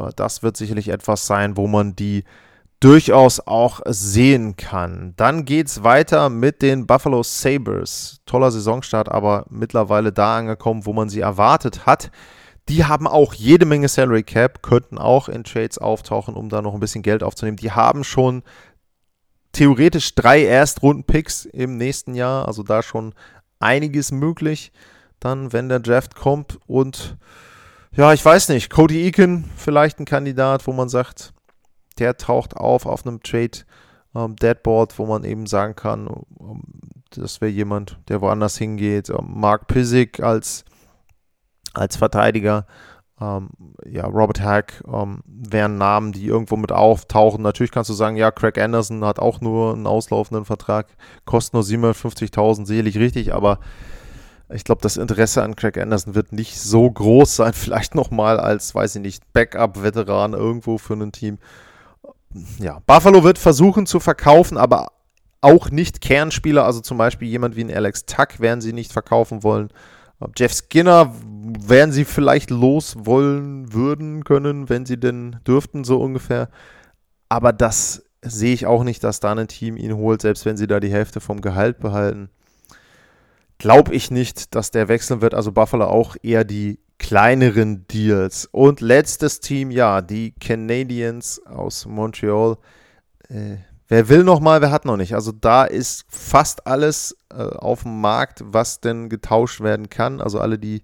Speaker 1: Äh, das wird sicherlich etwas sein, wo man die durchaus auch sehen kann. Dann geht es weiter mit den Buffalo Sabres. Toller Saisonstart, aber mittlerweile da angekommen, wo man sie erwartet hat. Die haben auch jede Menge Salary Cap, könnten auch in Trades auftauchen, um da noch ein bisschen Geld aufzunehmen. Die haben schon theoretisch drei Erstrunden-Picks im nächsten Jahr, also da schon einiges möglich. Dann, wenn der Draft kommt und ja, ich weiß nicht, Cody Eakin vielleicht ein Kandidat, wo man sagt, der taucht auf auf einem Trade ähm, Deadboard, wo man eben sagen kann, ähm, das wäre jemand, der woanders hingeht. Ähm, Mark Pissick als, als Verteidiger. Ähm, ja, Robert Hack ähm, wären Namen, die irgendwo mit auftauchen. Natürlich kannst du sagen, ja, Craig Anderson hat auch nur einen auslaufenden Vertrag, kostet nur 750.000, sicherlich richtig, aber ich glaube, das Interesse an Craig Anderson wird nicht so groß sein. Vielleicht nochmal als, weiß ich nicht, Backup-Veteran irgendwo für ein Team ja, Buffalo wird versuchen zu verkaufen, aber auch nicht Kernspieler, also zum Beispiel jemand wie ein Alex Tuck werden sie nicht verkaufen wollen. Jeff Skinner werden sie vielleicht los wollen würden können, wenn sie denn dürften, so ungefähr. Aber das sehe ich auch nicht, dass da ein Team ihn holt, selbst wenn sie da die Hälfte vom Gehalt behalten. Glaube ich nicht, dass der wechseln wird. Also Buffalo auch eher die kleineren Deals. Und letztes Team, ja, die Canadiens aus Montreal. Äh, wer will noch mal, wer hat noch nicht. Also da ist fast alles äh, auf dem Markt, was denn getauscht werden kann. Also alle, die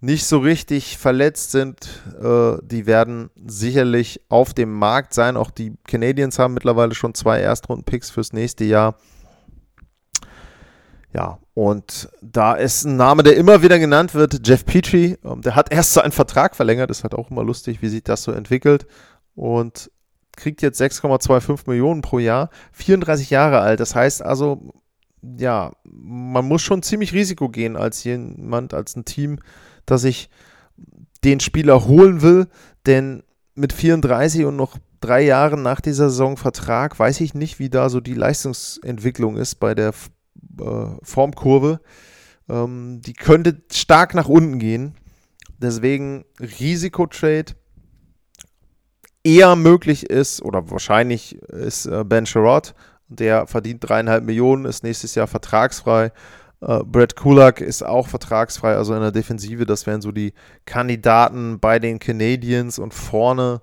Speaker 1: nicht so richtig verletzt sind, äh, die werden sicherlich auf dem Markt sein. Auch die Canadiens haben mittlerweile schon zwei Erstrunden-Picks fürs nächste Jahr. Ja, und da ist ein Name, der immer wieder genannt wird, Jeff Petrie. Ähm, der hat erst seinen Vertrag verlängert, ist halt auch immer lustig, wie sich das so entwickelt. Und kriegt jetzt 6,25 Millionen pro Jahr, 34 Jahre alt. Das heißt also, ja, man muss schon ziemlich Risiko gehen als jemand, als ein Team, dass ich den Spieler holen will, denn mit 34 und noch drei Jahren nach dieser Saison Vertrag weiß ich nicht, wie da so die Leistungsentwicklung ist bei der äh, Formkurve. Ähm, die könnte stark nach unten gehen. Deswegen Risikotrade eher möglich ist oder wahrscheinlich ist äh, Ben Sherrod. Der verdient dreieinhalb Millionen, ist nächstes Jahr vertragsfrei. Uh, Brett Kulak ist auch vertragsfrei, also in der Defensive. Das wären so die Kandidaten bei den Canadiens und vorne.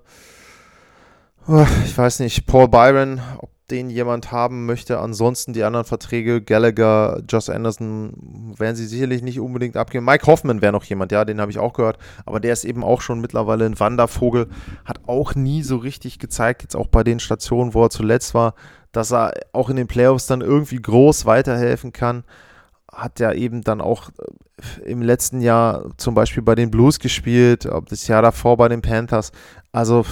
Speaker 1: Uh, ich weiß nicht, Paul Byron, ob den jemand haben möchte. Ansonsten die anderen Verträge, Gallagher, Josh Anderson, werden sie sicherlich nicht unbedingt abgeben. Mike Hoffman wäre noch jemand, ja, den habe ich auch gehört. Aber der ist eben auch schon mittlerweile ein Wandervogel. Hat auch nie so richtig gezeigt, jetzt auch bei den Stationen, wo er zuletzt war, dass er auch in den Playoffs dann irgendwie groß weiterhelfen kann. Hat ja eben dann auch äh, im letzten Jahr zum Beispiel bei den Blues gespielt, das Jahr davor bei den Panthers. Also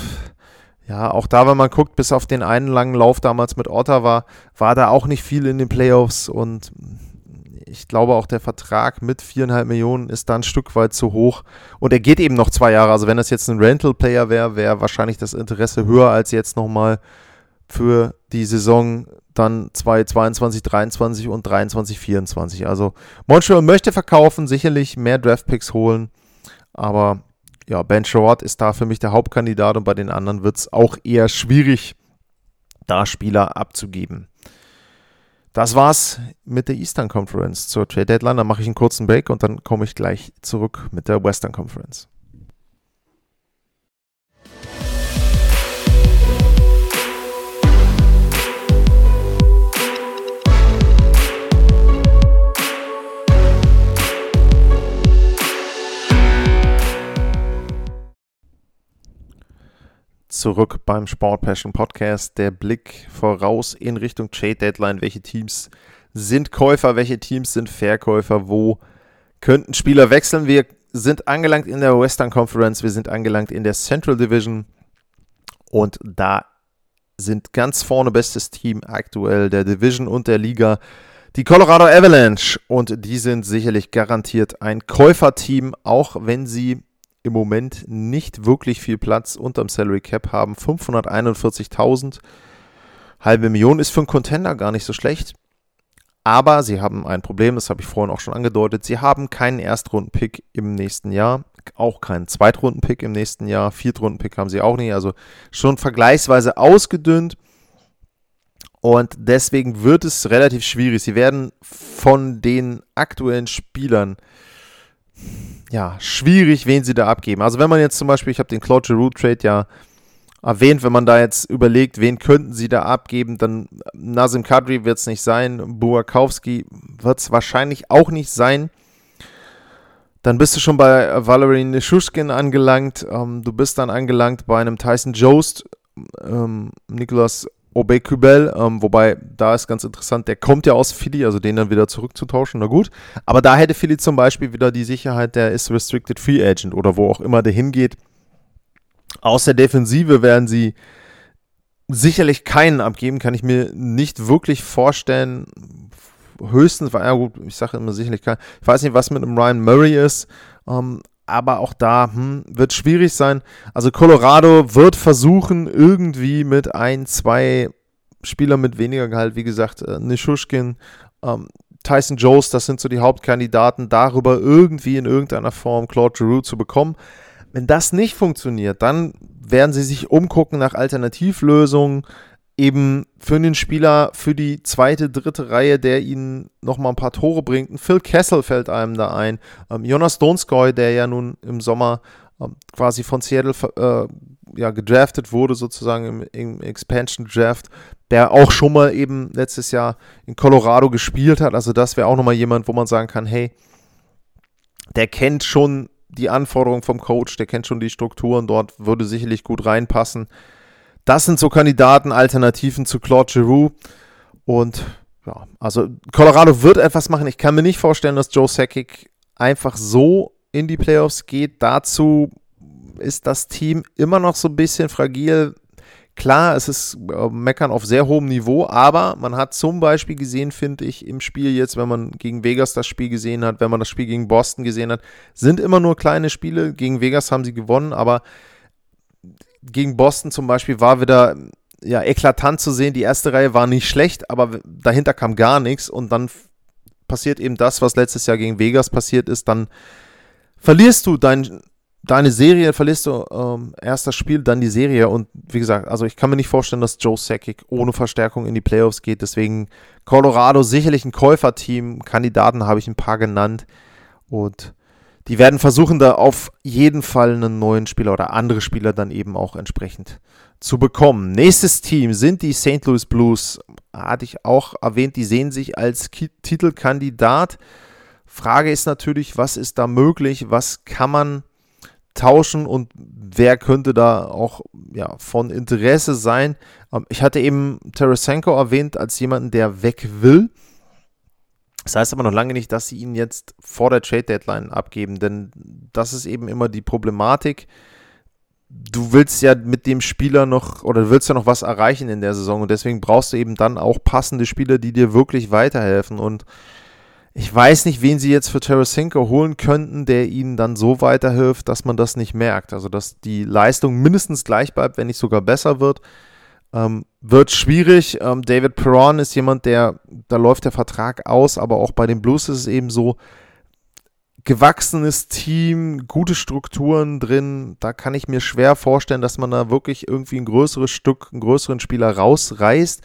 Speaker 1: ja, auch da, wenn man guckt, bis auf den einen langen Lauf damals mit Ottawa, war da auch nicht viel in den Playoffs und ich glaube auch der Vertrag mit viereinhalb Millionen ist da ein Stück weit zu hoch und er geht eben noch zwei Jahre. Also wenn das jetzt ein Rental-Player wäre, wäre wahrscheinlich das Interesse höher als jetzt nochmal für die Saison dann 2022, 23 und 23, 24. Also Montreal möchte verkaufen, sicherlich mehr Draftpicks holen, aber ja, Ben Sherrod ist da für mich der Hauptkandidat und bei den anderen wird es auch eher schwierig, da Spieler abzugeben. Das war's mit der Eastern Conference zur Trade Deadline. Dann mache ich einen kurzen Break und dann komme ich gleich zurück mit der Western Conference. Zurück beim Sport Passion Podcast. Der Blick voraus in Richtung Trade Deadline. Welche Teams sind Käufer, welche Teams sind Verkäufer, wo könnten Spieler wechseln? Wir sind angelangt in der Western Conference, wir sind angelangt in der Central Division und da sind ganz vorne bestes Team aktuell der Division und der Liga die Colorado Avalanche und die sind sicherlich garantiert ein Käuferteam, auch wenn sie im Moment nicht wirklich viel Platz unterm Salary Cap haben. 541.000, halbe Million ist für einen Contender gar nicht so schlecht. Aber sie haben ein Problem, das habe ich vorhin auch schon angedeutet. Sie haben keinen Erstrunden-Pick im nächsten Jahr, auch keinen Zweitrunden-Pick im nächsten Jahr. Viertrunden-Pick haben sie auch nicht, also schon vergleichsweise ausgedünnt. Und deswegen wird es relativ schwierig. Sie werden von den aktuellen Spielern ja schwierig, wen sie da abgeben. Also wenn man jetzt zum Beispiel, ich habe den Claude Giroux Trade ja erwähnt, wenn man da jetzt überlegt, wen könnten sie da abgeben, dann Nazim Kadri wird es nicht sein, Buakowski wird es wahrscheinlich auch nicht sein. Dann bist du schon bei Valerie Nishushkin angelangt. Ähm, du bist dann angelangt bei einem Tyson Jost, ähm, Nicolas Obey-Kubel, ähm, wobei da ist ganz interessant, der kommt ja aus Philly, also den dann wieder zurückzutauschen, na gut. Aber da hätte Philly zum Beispiel wieder die Sicherheit, der ist Restricted Free Agent oder wo auch immer der hingeht. Aus der Defensive werden sie sicherlich keinen abgeben, kann ich mir nicht wirklich vorstellen. Höchstens, ja gut, ich sage immer sicherlich keinen. Ich weiß nicht, was mit einem Ryan Murray ist. Ähm, aber auch da hm, wird schwierig sein. Also Colorado wird versuchen, irgendwie mit ein, zwei Spielern mit weniger Gehalt, wie gesagt, äh, Nishushkin, ähm, Tyson Jones, das sind so die Hauptkandidaten, darüber irgendwie in irgendeiner Form Claude Giroux zu bekommen. Wenn das nicht funktioniert, dann werden sie sich umgucken nach Alternativlösungen, eben für den Spieler, für die zweite, dritte Reihe, der ihnen nochmal ein paar Tore bringt. Ein Phil Kessel fällt einem da ein. Ähm, Jonas Donskoy, der ja nun im Sommer ähm, quasi von Seattle äh, ja, gedraftet wurde, sozusagen im, im, Expansion Draft, der auch schon mal eben letztes Jahr in Colorado gespielt hat. Also das wäre auch nochmal jemand, wo man sagen kann, hey, der kennt schon die Anforderungen vom Coach, der kennt schon die Strukturen dort, würde sicherlich gut reinpassen. Das sind so Kandidaten, Alternativen zu Claude Giroux. Und ja, also Colorado wird etwas machen. Ich kann mir nicht vorstellen, dass Joe Sakic einfach so in die Playoffs geht. Dazu ist das Team immer noch so ein bisschen fragil. Klar, es ist äh, Meckern auf sehr hohem Niveau, aber man hat zum Beispiel gesehen, finde ich, im Spiel jetzt, wenn man gegen Vegas das Spiel gesehen hat, wenn man das Spiel gegen Boston gesehen hat, sind immer nur kleine Spiele. Gegen Vegas haben sie gewonnen, aber gegen Boston zum Beispiel war wieder ja, eklatant zu sehen. Die erste Reihe war nicht schlecht, aber dahinter kam gar nichts und dann passiert eben das, was letztes Jahr gegen Vegas passiert ist. Dann verlierst du dein, deine Serie, verlierst du ähm, erst das Spiel, dann die Serie und wie gesagt, also ich kann mir nicht vorstellen, dass Joe Sakic ohne Verstärkung in die Playoffs geht. Deswegen Colorado sicherlich ein Käuferteam. Kandidaten habe ich ein paar genannt und die werden versuchen, da auf jeden Fall einen neuen Spieler oder andere Spieler dann eben auch entsprechend zu bekommen. Nächstes Team sind die St. Louis Blues. Hatte ich auch erwähnt, die sehen sich als Ki Titelkandidat. Frage ist natürlich, was ist da möglich? Was kann man tauschen und wer könnte da auch ja, von Interesse sein? Ähm, ich hatte eben Tarasenko erwähnt als jemanden, der weg will. Das heißt aber noch lange nicht, dass sie ihn jetzt vor der Trade Deadline abgeben, denn das ist eben immer die Problematik. Du willst ja mit dem Spieler noch oder du willst ja noch was erreichen in der Saison und deswegen brauchst du eben dann auch passende Spieler, die dir wirklich weiterhelfen. Und ich weiß nicht, wen sie jetzt für Tarasenko holen könnten, der ihnen dann so weiterhilft, dass man das nicht merkt. Also, dass die Leistung mindestens gleich bleibt, wenn nicht sogar besser wird. Ähm, wird schwierig. Ähm, David Perron ist jemand, der, da läuft der Vertrag aus, aber auch bei den Blues ist es eben so, gewachsenes Team, gute Strukturen drin. Da kann ich mir schwer vorstellen, dass man da wirklich irgendwie ein größeres Stück, einen größeren Spieler rausreißt.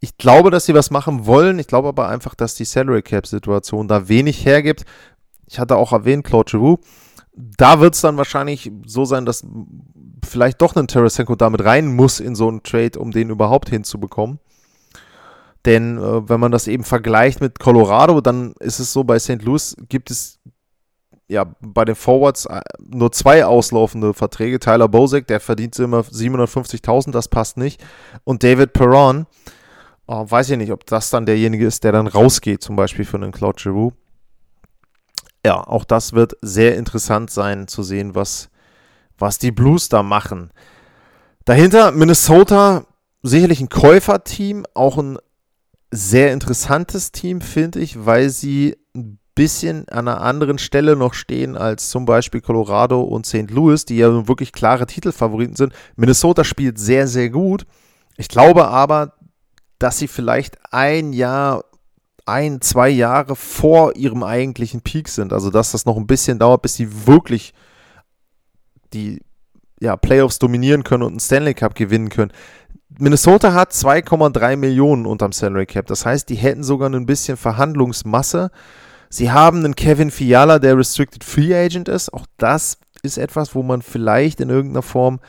Speaker 1: Ich glaube, dass sie was machen wollen. Ich glaube aber einfach, dass die Salary Cap Situation da wenig hergibt. Ich hatte auch erwähnt, Claude Giroux. Da wird es dann wahrscheinlich so sein, dass vielleicht doch ein Tarasenko damit rein muss in so einen Trade, um den überhaupt hinzubekommen. Denn äh, wenn man das eben vergleicht mit Colorado, dann ist es so, bei St. Louis gibt es ja, bei den Forwards äh, nur zwei auslaufende Verträge. Tyler Bozek, der verdient immer 750.000, das passt nicht. Und David Perron, oh, weiß ich nicht, ob das dann derjenige ist, der dann rausgeht, zum Beispiel für einen Claude Giroux. Ja, auch das wird sehr interessant sein zu sehen, was, was die Blues da machen. Dahinter Minnesota, sicherlich ein Käuferteam, auch ein sehr interessantes Team, finde ich, weil sie ein bisschen an einer anderen Stelle noch stehen als zum Beispiel Colorado und St. Louis, die ja wirklich klare Titelfavoriten sind. Minnesota spielt sehr, sehr gut. Ich glaube aber, dass sie vielleicht ein Jahr, ein, zwei Jahre vor ihrem eigentlichen Peak sind. Also, dass das noch ein bisschen dauert, bis sie wirklich die ja, Playoffs dominieren können und einen Stanley Cup gewinnen können. Minnesota hat 2,3 Millionen unterm Salary Cap. Das heißt, die hätten sogar ein bisschen Verhandlungsmasse. Sie haben einen Kevin Fiala, der Restricted Free Agent ist. Auch das ist etwas, wo man vielleicht in irgendeiner Form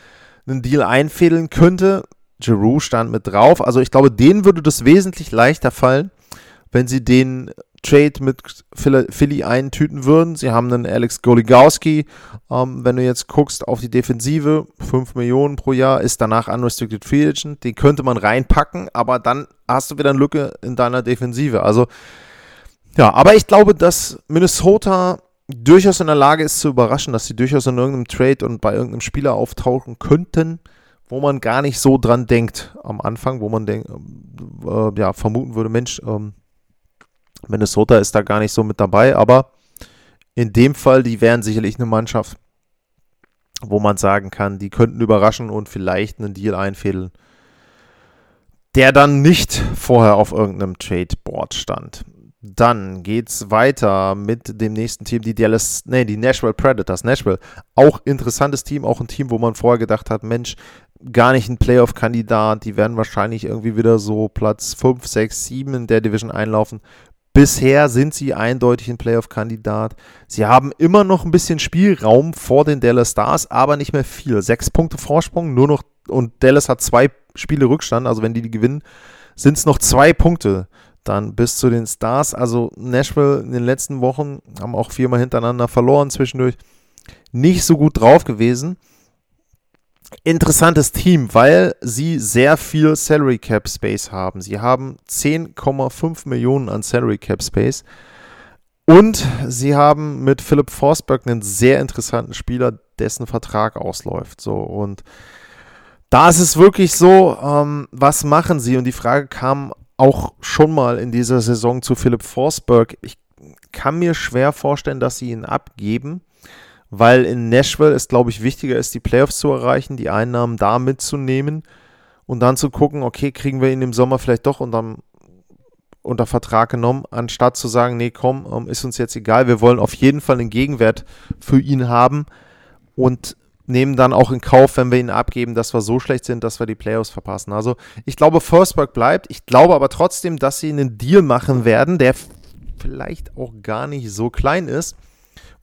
Speaker 1: einen Deal einfädeln könnte. Giroux stand mit drauf. Also ich glaube, denen würde das wesentlich leichter fallen, wenn sie den Trade mit Philly eintüten würden. Sie haben einen Alex Goligowski. Ähm, wenn du jetzt guckst auf die Defensive, 5 Millionen pro Jahr, ist danach Unrestricted Free Agent. Den könnte man reinpacken, aber dann hast du wieder eine Lücke in deiner Defensive. Also ja, aber ich glaube, dass Minnesota durchaus in der Lage ist zu überraschen, dass sie durchaus in irgendeinem Trade und bei irgendeinem Spieler auftauchen könnten, wo man gar nicht so dran denkt am Anfang, wo man denk, äh, ja, vermuten würde, Mensch, ähm, Minnesota ist da gar nicht so mit dabei, aber in dem Fall, die wären sicherlich eine Mannschaft, wo man sagen kann, die könnten überraschen und vielleicht einen Deal einfädeln, der dann nicht vorher auf irgendeinem Trade-Board stand. Dann geht's weiter mit dem nächsten Team, die Dallas, nee, die Nashville Predators. Nashville, auch interessantes Team, auch ein Team, wo man vorher gedacht hat, Mensch, gar nicht ein Playoff-Kandidat, die werden wahrscheinlich irgendwie wieder so Platz 5, 6, 7 in der Division einlaufen. Bisher sind sie eindeutig ein Playoff-Kandidat. Sie haben immer noch ein bisschen Spielraum vor den Dallas Stars, aber nicht mehr viel. Sechs Punkte Vorsprung, nur noch, und Dallas hat zwei Spiele Rückstand, also wenn die die gewinnen, sind es noch zwei Punkte dann bis zu den Stars. Also Nashville in den letzten Wochen haben auch viermal hintereinander verloren zwischendurch. Nicht so gut drauf gewesen. Interessantes Team, weil sie sehr viel Salary Cap Space haben. Sie haben 10,5 Millionen an Salary Cap Space. Und sie haben mit Philipp Forsberg einen sehr interessanten Spieler, dessen Vertrag ausläuft. So und da ist es wirklich so, ähm, was machen sie? Und die Frage kam auch schon mal in dieser Saison zu Philipp Forsberg. Ich kann mir schwer vorstellen, dass sie ihn abgeben, weil in Nashville es, glaube ich, wichtiger ist, die Playoffs zu erreichen, die Einnahmen da mitzunehmen und dann zu gucken, okay, kriegen wir ihn im Sommer vielleicht doch unter, unter Vertrag genommen, anstatt zu sagen, nee, komm, ähm, ist uns jetzt egal, wir wollen auf jeden Fall einen Gegenwert für ihn haben und nehmen dann auch in Kauf, wenn wir ihn abgeben, dass wir so schlecht sind, dass wir die Playoffs verpassen. Also ich glaube, Forsberg bleibt. Ich glaube aber trotzdem, dass sie einen Deal machen werden, der vielleicht auch gar nicht so klein ist,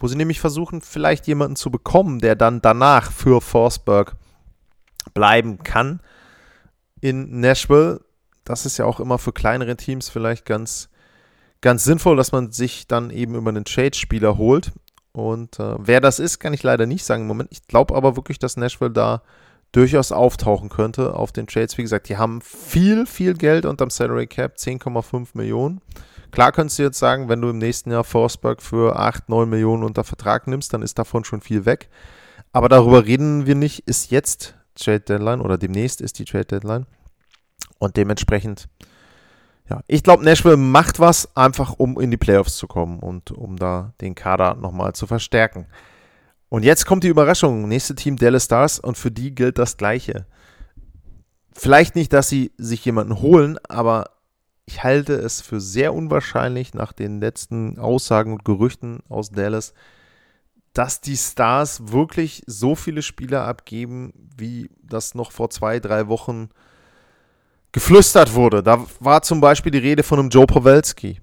Speaker 1: wo sie nämlich versuchen, vielleicht jemanden zu bekommen, der dann danach für Forsberg bleiben kann in Nashville. Das ist ja auch immer für kleinere Teams vielleicht ganz, ganz sinnvoll, dass man sich dann eben über einen Trade-Spieler holt. Und äh, wer das ist, kann ich leider nicht sagen im Moment. Ich glaube aber wirklich, dass Nashville da durchaus auftauchen könnte auf den Trades. Wie gesagt, die haben viel, viel Geld unterm Salary Cap, 10,5 Millionen. Klar könntest du jetzt sagen, wenn du im nächsten Jahr Forsberg für 8, 9 Millionen unter Vertrag nimmst, dann ist davon schon viel weg. Aber darüber reden wir nicht. Ist jetzt Trade Deadline oder demnächst ist die Trade Deadline. Und dementsprechend ja, ich glaube, Nashville macht was, einfach um in die Playoffs zu kommen und um da den Kader nochmal zu verstärken. Und jetzt kommt die Überraschung. Nächste Team Dallas Stars und für die gilt das Gleiche. Vielleicht nicht, dass sie sich jemanden holen, aber ich halte es für sehr unwahrscheinlich nach den letzten Aussagen und Gerüchten aus Dallas, dass die Stars wirklich so viele Spieler abgeben, wie das noch vor zwei, drei Wochen geflüstert wurde. Da war zum Beispiel die Rede von einem Joe Pawelski.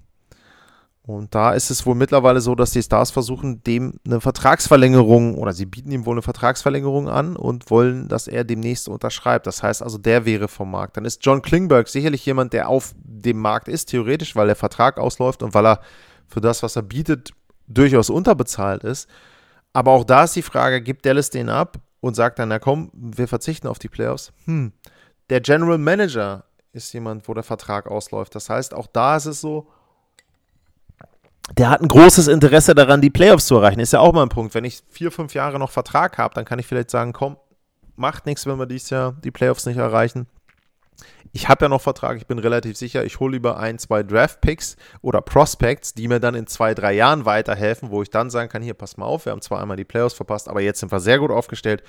Speaker 1: Und da ist es wohl mittlerweile so, dass die Stars versuchen, dem eine Vertragsverlängerung oder sie bieten ihm wohl eine Vertragsverlängerung an und wollen, dass er demnächst unterschreibt. Das heißt also, der wäre vom Markt. Dann ist John Klingberg sicherlich jemand, der auf dem Markt ist, theoretisch, weil der Vertrag ausläuft und weil er für das, was er bietet, durchaus unterbezahlt ist. Aber auch da ist die Frage, gibt Dallas den ab und sagt dann, na komm, wir verzichten auf die Playoffs? Hm. Der General Manager ist jemand, wo der Vertrag ausläuft. Das heißt, auch da ist es so, der hat ein großes Interesse daran, die Playoffs zu erreichen. Ist ja auch mal ein Punkt. Wenn ich vier, fünf Jahre noch Vertrag habe, dann kann ich vielleicht sagen, komm, macht nichts, wenn wir dieses Jahr die Playoffs nicht erreichen. Ich habe ja noch Vertrag, ich bin relativ sicher, ich hole lieber ein, zwei Draft-Picks oder Prospects, die mir dann in zwei, drei Jahren weiterhelfen, wo ich dann sagen kann, hier, pass mal auf, wir haben zwar einmal die Playoffs verpasst, aber jetzt sind wir sehr gut aufgestellt.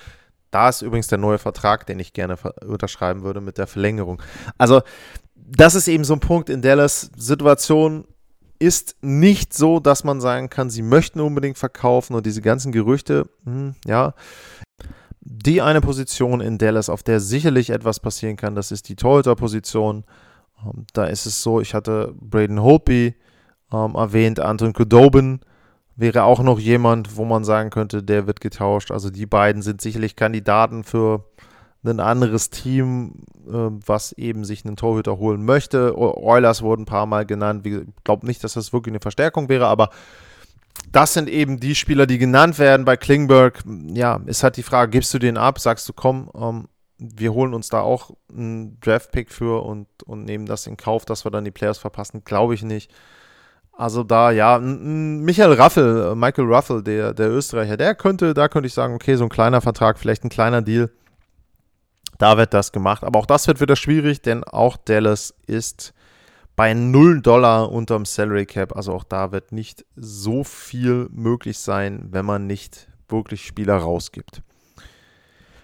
Speaker 1: Da ist übrigens der neue Vertrag, den ich gerne unterschreiben würde mit der Verlängerung. Also, das ist eben so ein Punkt in Dallas. Situation ist nicht so, dass man sagen kann, sie möchten unbedingt verkaufen und diese ganzen Gerüchte, hm, ja. Die eine Position in Dallas, auf der sicherlich etwas passieren kann, das ist die Torhüter-Position. Ähm, da ist es so, ich hatte Braden Holtby ähm, erwähnt, Anton Kudobin wäre auch noch jemand, wo man sagen könnte, der wird getauscht. Also die beiden sind sicherlich Kandidaten für ein anderes Team, äh, was eben sich einen Torhüter holen möchte. Oilers wurden ein paar Mal genannt. Ich glaube nicht, dass das wirklich eine Verstärkung wäre, aber das sind eben die Spieler, die genannt werden. Bei Klingberg, ja, ist halt die Frage, gibst du den ab? Sagst du, komm, ähm, wir holen uns da auch einen Draftpick für und, und nehmen das in Kauf, dass wir dann die Players verpassen? Glaube ich nicht. Also da, ja, Michael Raffel, Michael Raffel, der, der Österreicher, der könnte, da könnte ich sagen, okay, so ein kleiner Vertrag, vielleicht ein kleiner Deal da wird das gemacht. Aber auch das wird wieder schwierig, denn auch Dallas ist bei 0 Dollar unterm Salary Cap. Also auch da wird nicht so viel möglich sein, wenn man nicht wirklich Spieler rausgibt.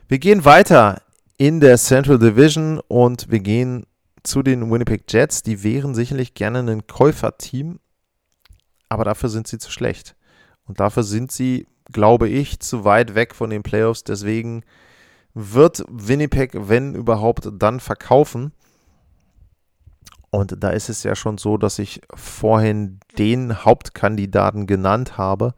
Speaker 1: Wir gehen weiter in der Central Division und wir gehen zu den Winnipeg Jets. Die wären sicherlich gerne ein Käuferteam, aber dafür sind sie zu schlecht. Und dafür sind sie, glaube ich, zu weit weg von den Playoffs. Deswegen wird Winnipeg, wenn überhaupt, dann verkaufen. Und da ist es ja schon so, dass ich vorhin den Hauptkandidaten genannt habe.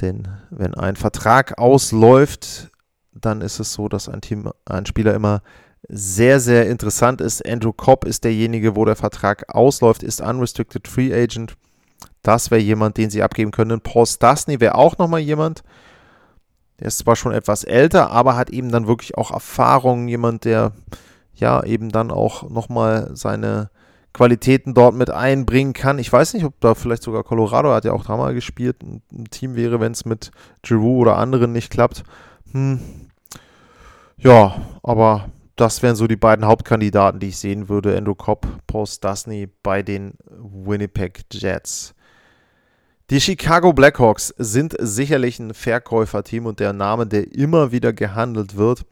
Speaker 1: Denn wenn ein Vertrag ausläuft, dann ist es so, dass ein Team, ein Spieler immer sehr, sehr interessant ist. Andrew Cobb ist derjenige, wo der Vertrag ausläuft, ist Unrestricted Free Agent. Das wäre jemand, den sie abgeben können. Paul Stasny wäre auch nochmal jemand, der ist zwar schon etwas älter, aber hat eben dann wirklich auch Erfahrung. Jemand, der ja eben dann auch nochmal seine Qualitäten dort mit einbringen kann. Ich weiß nicht, ob da vielleicht sogar Colorado hat ja auch da mal gespielt, ein, ein Team wäre, wenn es mit Giroux oder anderen nicht klappt. Hm. Ja, aber das wären so die beiden Hauptkandidaten, die ich sehen würde. Andrew Cobb, Paul Stasny bei den Winnipeg Jets. Die Chicago Blackhawks sind sicherlich ein Verkäuferteam und der Name, der immer wieder gehandelt wird,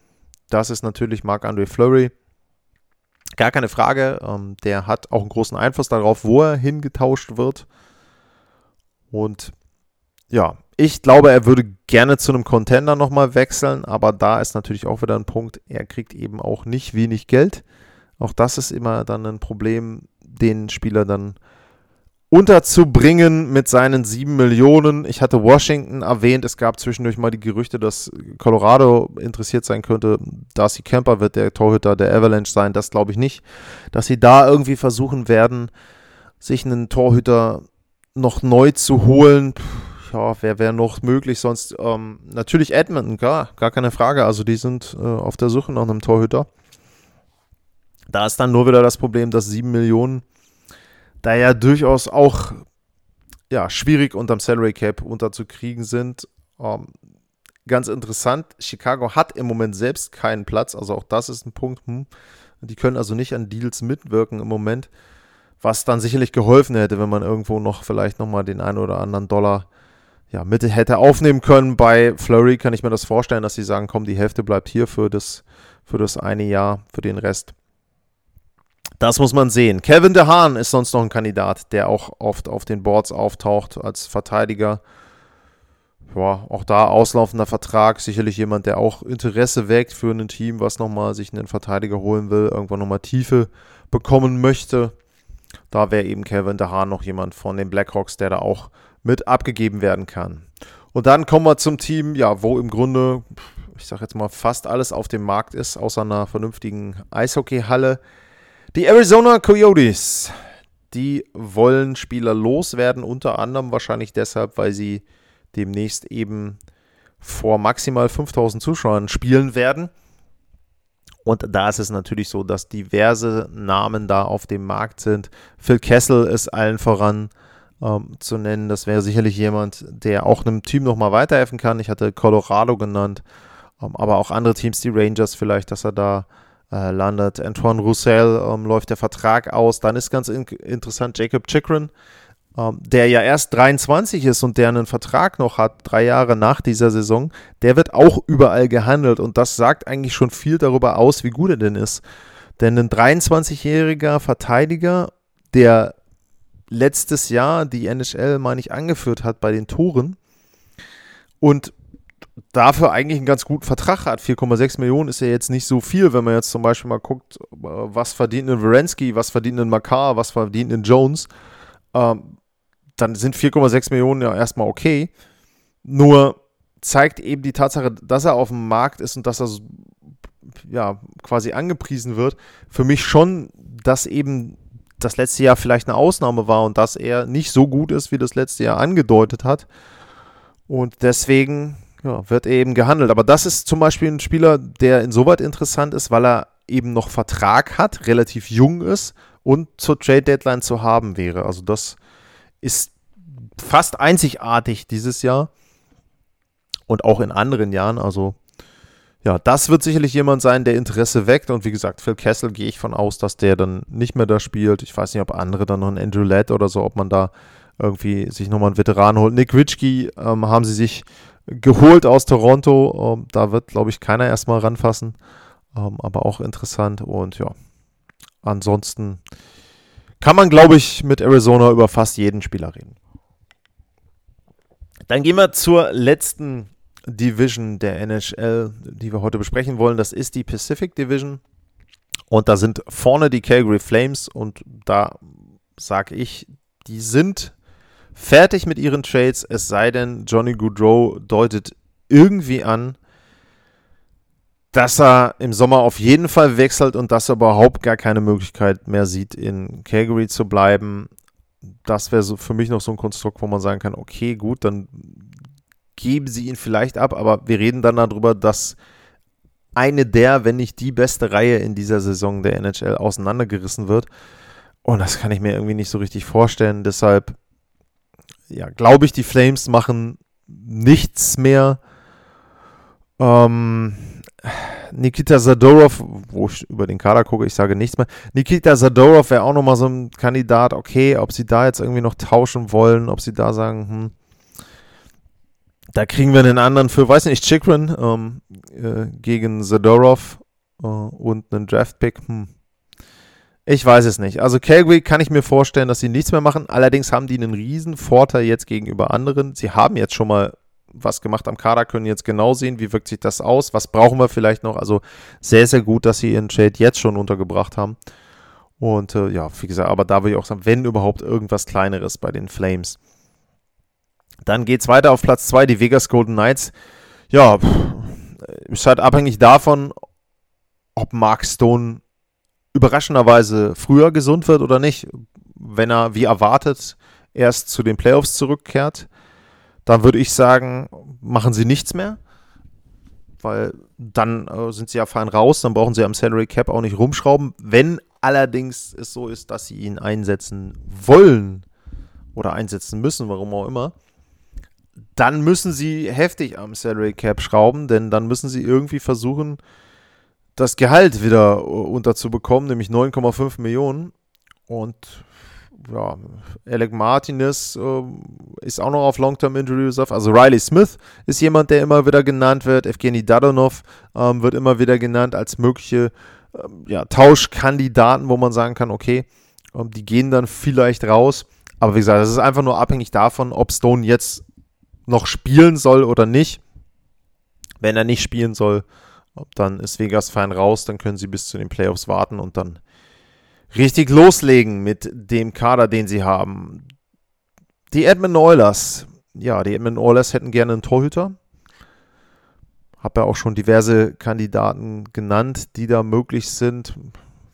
Speaker 1: das ist natürlich Marc-André Fleury. Gar keine Frage, ähm, der hat auch einen großen Einfluss darauf, wo er hingetauscht wird. Und ja, ich glaube, er würde gerne zu einem Contender nochmal wechseln, aber da ist natürlich auch wieder ein Punkt, er kriegt eben auch nicht wenig Geld. Auch das ist immer dann ein Problem, den Spieler dann unterzubringen mit seinen sieben Millionen. Ich hatte Washington erwähnt. Es gab zwischendurch mal die Gerüchte, dass Colorado interessiert sein könnte. Darcy Kemper wird der Torhüter der Avalanche sein. Das glaube ich nicht. Dass sie da irgendwie versuchen werden, sich einen Torhüter noch neu zu holen. Ja, wer wäre noch möglich? Sonst ähm, natürlich Edmonton, gar, gar keine Frage. Also die sind äh, auf der Suche nach einem Torhüter. Da ist dann nur wieder das Problem, dass sieben Millionen da ja durchaus auch ja, schwierig unterm Salary Cap unterzukriegen sind. Ähm, ganz interessant, Chicago hat im Moment selbst keinen Platz, also auch das ist ein Punkt. Hm. Die können also nicht an Deals mitwirken im Moment, was dann sicherlich geholfen hätte, wenn man irgendwo noch vielleicht nochmal den einen oder anderen Dollar ja, mit hätte aufnehmen können. Bei Flurry kann ich mir das vorstellen, dass sie sagen, komm, die Hälfte bleibt hier für das, für das eine Jahr, für den Rest das muss man sehen. Kevin DeHaan ist sonst noch ein Kandidat, der auch oft auf den Boards auftaucht als Verteidiger. Ja, auch da auslaufender Vertrag. Sicherlich jemand, der auch Interesse weckt für ein Team, was nochmal sich einen Verteidiger holen will, irgendwann nochmal Tiefe bekommen möchte. Da wäre eben Kevin DeHaan noch jemand von den Blackhawks, der da auch mit abgegeben werden kann. Und dann kommen wir zum Team, ja, wo im Grunde, ich sage jetzt mal, fast alles auf dem Markt ist, außer einer vernünftigen Eishockeyhalle. Die Arizona Coyotes, die wollen Spieler loswerden, unter anderem wahrscheinlich deshalb, weil sie demnächst eben vor maximal 5000 Zuschauern spielen werden. Und da ist es natürlich so, dass diverse Namen da auf dem Markt sind. Phil Kessel ist allen voran ähm, zu nennen. Das wäre sicherlich jemand, der auch einem Team nochmal weiterhelfen kann. Ich hatte Colorado genannt, ähm, aber auch andere Teams, die Rangers vielleicht, dass er da äh, landet. Antoine Roussel ähm, läuft der Vertrag aus. Dann ist ganz in interessant Jacob Chikrin, ähm, der ja erst 23 ist und der einen Vertrag noch hat, drei Jahre nach dieser Saison, der wird auch überall gehandelt und das sagt eigentlich schon viel darüber aus, wie gut er denn ist. Denn ein 23-jähriger Verteidiger, der letztes Jahr die NHL, meine ich, angeführt hat bei den Toren und dafür eigentlich einen ganz guten Vertrag hat. 4,6 Millionen ist ja jetzt nicht so viel, wenn man jetzt zum Beispiel mal guckt, was verdient ein Werensky, was verdient ein Makar, was verdient ein Jones. Ähm, dann sind 4,6 Millionen ja erstmal okay. Nur zeigt eben die Tatsache, dass er auf dem Markt ist und dass er ja quasi angepriesen wird, für mich schon, dass eben das letzte Jahr vielleicht eine Ausnahme war und dass er nicht so gut ist, wie das letzte Jahr angedeutet hat. Und deswegen ja, wird eben gehandelt. Aber das ist zum Beispiel ein Spieler, der insoweit interessant ist, weil er eben noch Vertrag hat, relativ jung ist und zur Trade Deadline zu haben wäre. Also das ist fast einzigartig dieses Jahr und auch in anderen Jahren. Also ja, das wird sicherlich jemand sein, der Interesse weckt. Und wie gesagt, Phil Kessel gehe ich von aus, dass der dann nicht mehr da spielt. Ich weiß nicht, ob andere dann noch ein Andrew Ladd oder so, ob man da irgendwie sich nochmal einen Veteran holt. Nick Ritchie ähm, haben sie sich geholt aus Toronto. Ähm, da wird, glaube ich, keiner erstmal ranfassen. Ähm, aber auch interessant. Und ja, ansonsten kann man, glaube ich, mit Arizona über fast jeden Spieler reden. Dann gehen wir zur letzten Division der NHL, die wir heute besprechen wollen. Das ist die Pacific Division. Und da sind vorne die Calgary Flames. Und da sage ich, die sind fertig mit ihren Trades, es sei denn, Johnny Goodrow deutet irgendwie an, dass er im Sommer auf jeden Fall wechselt und dass er überhaupt gar keine Möglichkeit mehr sieht, in Calgary zu bleiben. Das wäre so für mich noch so ein Konstrukt, wo man sagen kann, okay, gut, dann geben sie ihn vielleicht ab, aber wir reden dann darüber, dass eine der, wenn nicht die beste Reihe in dieser Saison der NHL auseinandergerissen wird. Und das kann ich mir irgendwie nicht so richtig vorstellen. Deshalb, ja, glaube ich, die Flames machen nichts mehr. Ähm, Nikita Zadorov, wo ich über den Kader gucke, ich sage nichts mehr. Nikita Zadorov wäre auch nochmal so ein Kandidat. Okay, ob sie da jetzt irgendwie noch tauschen wollen, ob sie da sagen, hm, da kriegen wir einen anderen für, weiß nicht, Chikrin ähm, äh, gegen Zadorov äh, und einen Draftpick. Hm. Ich weiß es nicht. Also Calgary kann ich mir vorstellen, dass sie nichts mehr machen. Allerdings haben die einen riesen Vorteil jetzt gegenüber anderen. Sie haben jetzt schon mal was gemacht am Kader, können jetzt genau sehen, wie wirkt sich das aus, was brauchen wir vielleicht noch. Also sehr, sehr gut, dass sie ihren Trade jetzt schon untergebracht haben. Und äh, ja, wie gesagt, aber da will ich auch sagen, wenn überhaupt irgendwas Kleineres bei den Flames. Dann geht es weiter auf Platz 2, die Vegas Golden Knights. Ja, ist halt abhängig davon, ob Mark Stone überraschenderweise früher gesund wird oder nicht. Wenn er, wie erwartet, erst zu den Playoffs zurückkehrt, dann würde ich sagen, machen sie nichts mehr, weil dann äh, sind sie ja fein raus, dann brauchen sie am Salary Cap auch nicht rumschrauben. Wenn allerdings es so ist, dass sie ihn einsetzen wollen oder einsetzen müssen, warum auch immer, dann müssen sie heftig am Salary Cap schrauben, denn dann müssen sie irgendwie versuchen, das Gehalt wieder äh, unterzubekommen, nämlich 9,5 Millionen. Und ja, Alec Martinez äh, ist auch noch auf Long-Term Injury Reserve. Also Riley Smith ist jemand, der immer wieder genannt wird. Evgeny Dadonov ähm, wird immer wieder genannt als mögliche ähm, ja, Tauschkandidaten, wo man sagen kann, okay, ähm, die gehen dann vielleicht raus. Aber wie gesagt, es ist einfach nur abhängig davon, ob Stone jetzt noch spielen soll oder nicht. Wenn er nicht spielen soll, dann ist Vegas fein raus, dann können sie bis zu den Playoffs warten und dann richtig loslegen mit dem Kader, den sie haben. Die Edmund Oilers. Ja, die Edmund Oilers hätten gerne einen Torhüter. Habe ja auch schon diverse Kandidaten genannt, die da möglich sind.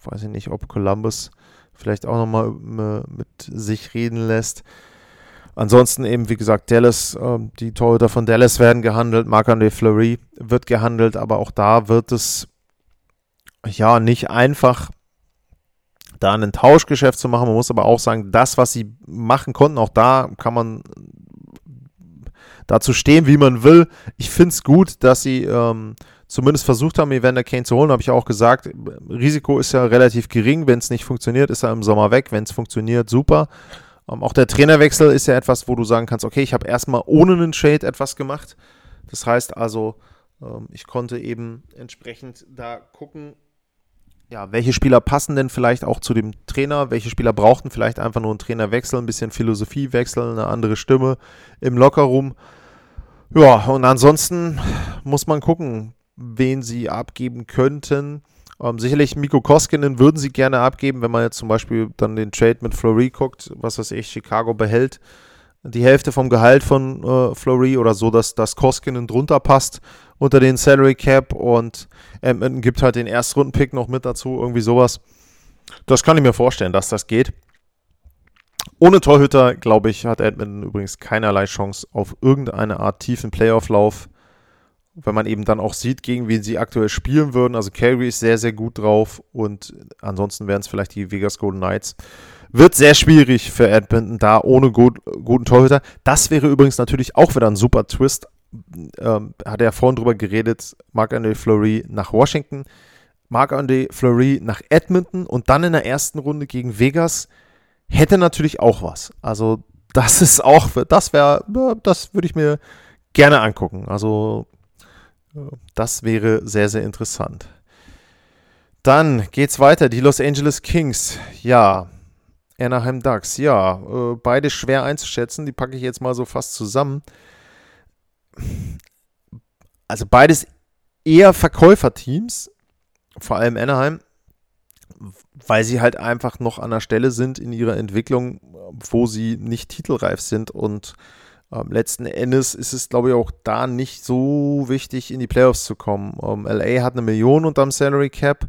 Speaker 1: Weiß ich nicht, ob Columbus vielleicht auch nochmal äh, mit sich reden lässt. Ansonsten eben, wie gesagt, Dallas, äh, die Torhüter von Dallas werden gehandelt, Marc-André Fleury wird gehandelt, aber auch da wird es ja nicht einfach, da ein Tauschgeschäft zu machen. Man muss aber auch sagen, das, was sie machen konnten, auch da kann man dazu stehen, wie man will. Ich finde es gut, dass sie ähm, zumindest versucht haben, Evander Kane zu holen, habe ich auch gesagt. Risiko ist ja relativ gering. Wenn es nicht funktioniert, ist er im Sommer weg. Wenn es funktioniert, super. Ähm, auch der Trainerwechsel ist ja etwas, wo du sagen kannst, okay, ich habe erstmal ohne einen Shade etwas gemacht. Das heißt also, ähm, ich konnte eben entsprechend da gucken, ja, welche Spieler passen denn vielleicht auch zu dem Trainer? Welche Spieler brauchten vielleicht einfach nur einen Trainerwechsel, ein bisschen Philosophie wechseln, eine andere Stimme im Lockerroom? Ja, und ansonsten muss man gucken, wen sie abgeben könnten. Ähm, sicherlich Miko Koskinen würden sie gerne abgeben, wenn man jetzt zum Beispiel dann den Trade mit Flory guckt, was weiß ich, Chicago behält die Hälfte vom Gehalt von äh, Flory oder so, dass das Koskinen drunter passt unter den Salary Cap und Edmonton gibt halt den Erstrunden-Pick noch mit dazu, irgendwie sowas. Das kann ich mir vorstellen, dass das geht. Ohne Torhüter, glaube ich, hat Edmonton übrigens keinerlei Chance auf irgendeine Art tiefen Playoff-Lauf. Wenn man eben dann auch sieht, gegen wen sie aktuell spielen würden. Also Calgary ist sehr, sehr gut drauf und ansonsten wären es vielleicht die Vegas Golden Knights. Wird sehr schwierig für Edmonton da ohne gut, guten Torhüter. Das wäre übrigens natürlich auch wieder ein super Twist ähm, hat er vorhin drüber geredet, Marc-André Fleury nach Washington, Marc-André Fleury nach Edmonton und dann in der ersten Runde gegen Vegas hätte natürlich auch was. Also das ist auch, das wäre, das würde ich mir gerne angucken. Also das wäre sehr, sehr interessant. Dann geht's weiter. Die Los Angeles Kings. Ja. Anaheim Ducks. Ja. Äh, beide schwer einzuschätzen. Die packe ich jetzt mal so fast zusammen also beides eher Verkäuferteams, vor allem Anaheim, weil sie halt einfach noch an der Stelle sind in ihrer Entwicklung, wo sie nicht titelreif sind und ähm, letzten Endes ist es, glaube ich, auch da nicht so wichtig, in die Playoffs zu kommen. Ähm, LA hat eine Million unterm Salary Cap.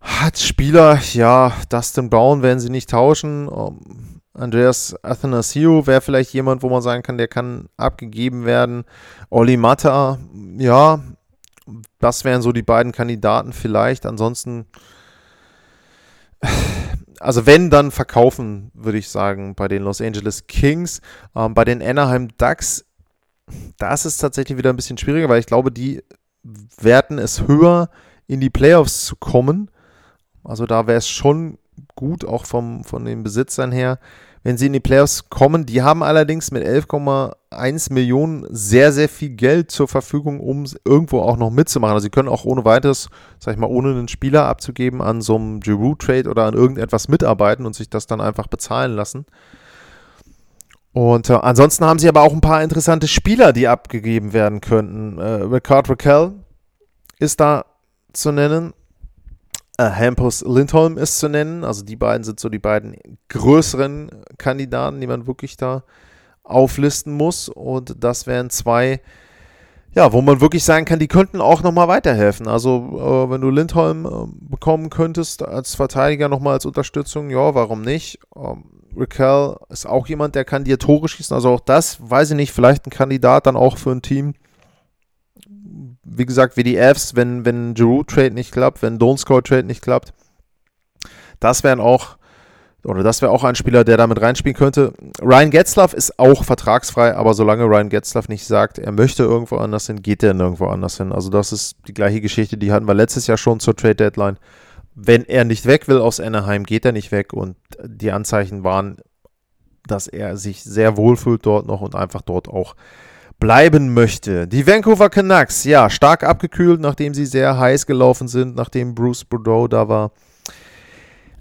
Speaker 1: Hat Spieler, ja, Dustin Brown werden sie nicht tauschen. Ähm, Andreas Athanasiou wäre vielleicht jemand, wo man sagen kann, der kann abgegeben werden. Oli Mata, ja, das wären so die beiden Kandidaten vielleicht. Ansonsten, also wenn, dann verkaufen, würde ich sagen, bei den Los Angeles Kings. Ähm, bei den Anaheim Ducks, da ist tatsächlich wieder ein bisschen schwieriger, weil ich glaube, die werten es höher, in die Playoffs zu kommen. Also da wäre es schon gut, auch vom, von den Besitzern her wenn sie in die Playoffs kommen. Die haben allerdings mit 11,1 Millionen sehr, sehr viel Geld zur Verfügung, um irgendwo auch noch mitzumachen. Also sie können auch ohne weiteres, sag ich mal, ohne einen Spieler abzugeben, an so einem Giroud-Trade oder an irgendetwas mitarbeiten und sich das dann einfach bezahlen lassen. Und äh, ansonsten haben sie aber auch ein paar interessante Spieler, die abgegeben werden könnten. Äh, Ricard Raquel ist da zu nennen. Äh, Hampus Lindholm ist zu nennen. Also die beiden sind so die beiden größeren Kandidaten, die man wirklich da auflisten muss. Und das wären zwei, ja, wo man wirklich sagen kann, die könnten auch nochmal weiterhelfen. Also äh, wenn du Lindholm äh, bekommen könntest als Verteidiger nochmal als Unterstützung, ja, warum nicht? Ähm, Raquel ist auch jemand, der kann dir Tore schießen. Also auch das, weiß ich nicht, vielleicht ein Kandidat dann auch für ein Team, wie gesagt, wie die Fs, wenn, wenn Giroud Trade nicht klappt, wenn Don't Score Trade nicht klappt. Das wären auch, oder das wäre auch ein Spieler, der damit reinspielen könnte. Ryan Getzlaff ist auch vertragsfrei, aber solange Ryan Getzlaff nicht sagt, er möchte irgendwo anders hin, geht er nirgendwo anders hin. Also das ist die gleiche Geschichte, die hatten wir letztes Jahr schon zur Trade Deadline. Wenn er nicht weg will aus Anaheim, geht er nicht weg und die Anzeichen waren, dass er sich sehr wohlfühlt dort noch und einfach dort auch bleiben möchte. Die Vancouver Canucks, ja, stark abgekühlt, nachdem sie sehr heiß gelaufen sind, nachdem Bruce Boudreau da war.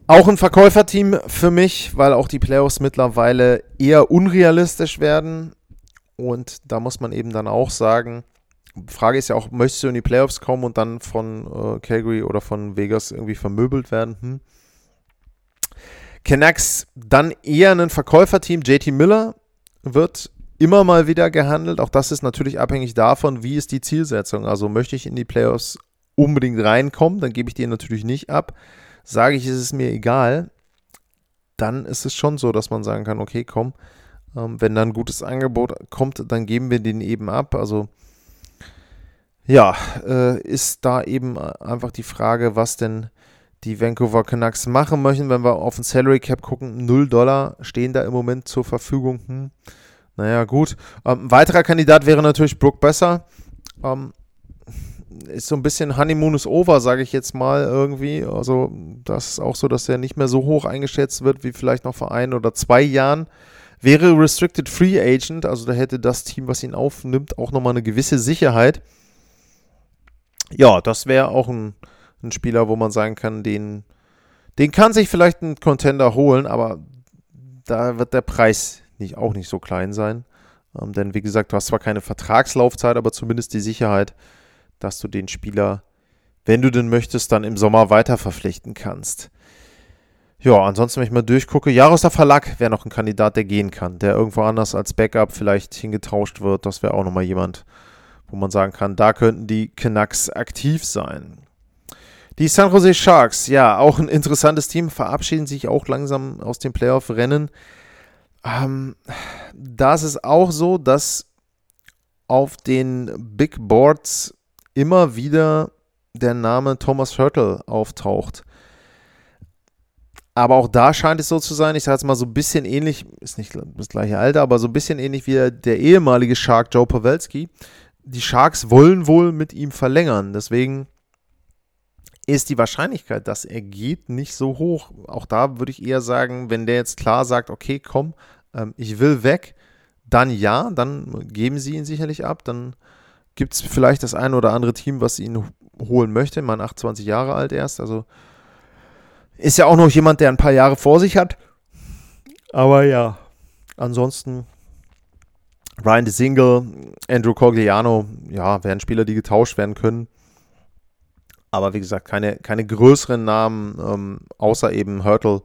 Speaker 1: Auch ein Verkäuferteam für mich, weil auch die Playoffs mittlerweile eher unrealistisch werden. Und da muss man eben dann auch sagen, Frage ist ja auch, möchtest du in die Playoffs kommen und dann von äh, Calgary oder von Vegas irgendwie vermöbelt werden? Hm. Canucks dann eher ein Verkäuferteam. JT Miller wird immer mal wieder gehandelt. Auch das ist natürlich abhängig davon, wie ist die Zielsetzung. Also möchte ich in die Playoffs unbedingt reinkommen, dann gebe ich den natürlich nicht ab. sage ich, ist es mir egal, dann ist es schon so, dass man sagen kann, okay, komm, ähm, wenn da ein gutes Angebot kommt, dann geben wir den eben ab. Also ja, äh, ist da eben einfach die Frage, was denn die Vancouver Canucks machen möchten. Wenn wir auf den Salary Cap gucken, 0 Dollar stehen da im Moment zur Verfügung. Hm. Naja, gut. Ähm, ein weiterer Kandidat wäre natürlich Brooke Besser. Ähm, ist so ein bisschen Honeymoon is over, sage ich jetzt mal irgendwie. Also, das ist auch so, dass er nicht mehr so hoch eingeschätzt wird wie vielleicht noch vor ein oder zwei Jahren. Wäre Restricted Free Agent, also da hätte das Team, was ihn aufnimmt, auch nochmal eine gewisse Sicherheit. Ja, das wäre auch ein, ein Spieler, wo man sagen kann, den, den kann sich vielleicht ein Contender holen, aber da wird der Preis nicht, auch nicht so klein sein. Ähm, denn wie gesagt, du hast zwar keine Vertragslaufzeit, aber zumindest die Sicherheit, dass du den Spieler, wenn du den möchtest, dann im Sommer weiter verpflichten kannst. Ja, ansonsten, wenn ich mal durchgucke, Jaroslav Verlag wäre noch ein Kandidat, der gehen kann, der irgendwo anders als Backup vielleicht hingetauscht wird. Das wäre auch nochmal jemand, wo man sagen kann, da könnten die Canucks aktiv sein. Die San Jose Sharks, ja, auch ein interessantes Team, verabschieden sich auch langsam aus dem Playoff-Rennen. Ähm, da ist es auch so, dass auf den Big Boards immer wieder der Name Thomas Hurtle auftaucht. Aber auch da scheint es so zu sein, ich sage jetzt mal so ein bisschen ähnlich, ist nicht das gleiche Alter, aber so ein bisschen ähnlich wie der ehemalige Shark Joe Pawelski. Die Sharks wollen wohl mit ihm verlängern. Deswegen ist die Wahrscheinlichkeit, dass er geht, nicht so hoch. Auch da würde ich eher sagen, wenn der jetzt klar sagt, okay, komm, ähm, ich will weg, dann ja, dann geben sie ihn sicherlich ab. Dann gibt es vielleicht das eine oder andere Team, was ihn holen möchte. Man 28 Jahre alt erst, also ist ja auch noch jemand, der ein paar Jahre vor sich hat. Aber ja, ansonsten Ryan de Single, Andrew Cogliano, ja, wären Spieler, die getauscht werden können. Aber wie gesagt, keine, keine größeren Namen, ähm, außer eben Hurtle,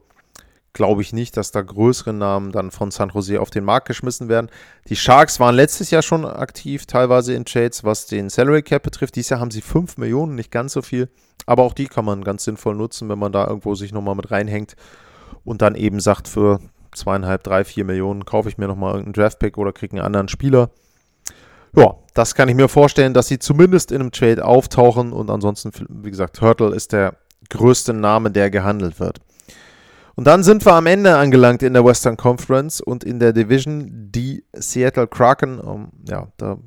Speaker 1: glaube ich nicht, dass da größere Namen dann von San Jose auf den Markt geschmissen werden. Die Sharks waren letztes Jahr schon aktiv, teilweise in Trades, was den Salary Cap betrifft. Dieses Jahr haben sie 5 Millionen, nicht ganz so viel. Aber auch die kann man ganz sinnvoll nutzen, wenn man da irgendwo sich nochmal mit reinhängt und dann eben sagt, für zweieinhalb, drei, vier Millionen kaufe ich mir nochmal irgendeinen Draftpick oder kriege einen anderen Spieler. Ja, das kann ich mir vorstellen, dass sie zumindest in einem Trade auftauchen und ansonsten, wie gesagt, Turtle ist der größte Name, der gehandelt wird. Und dann sind wir am Ende angelangt in der Western Conference und in der Division die Seattle Kraken. Um, ja, da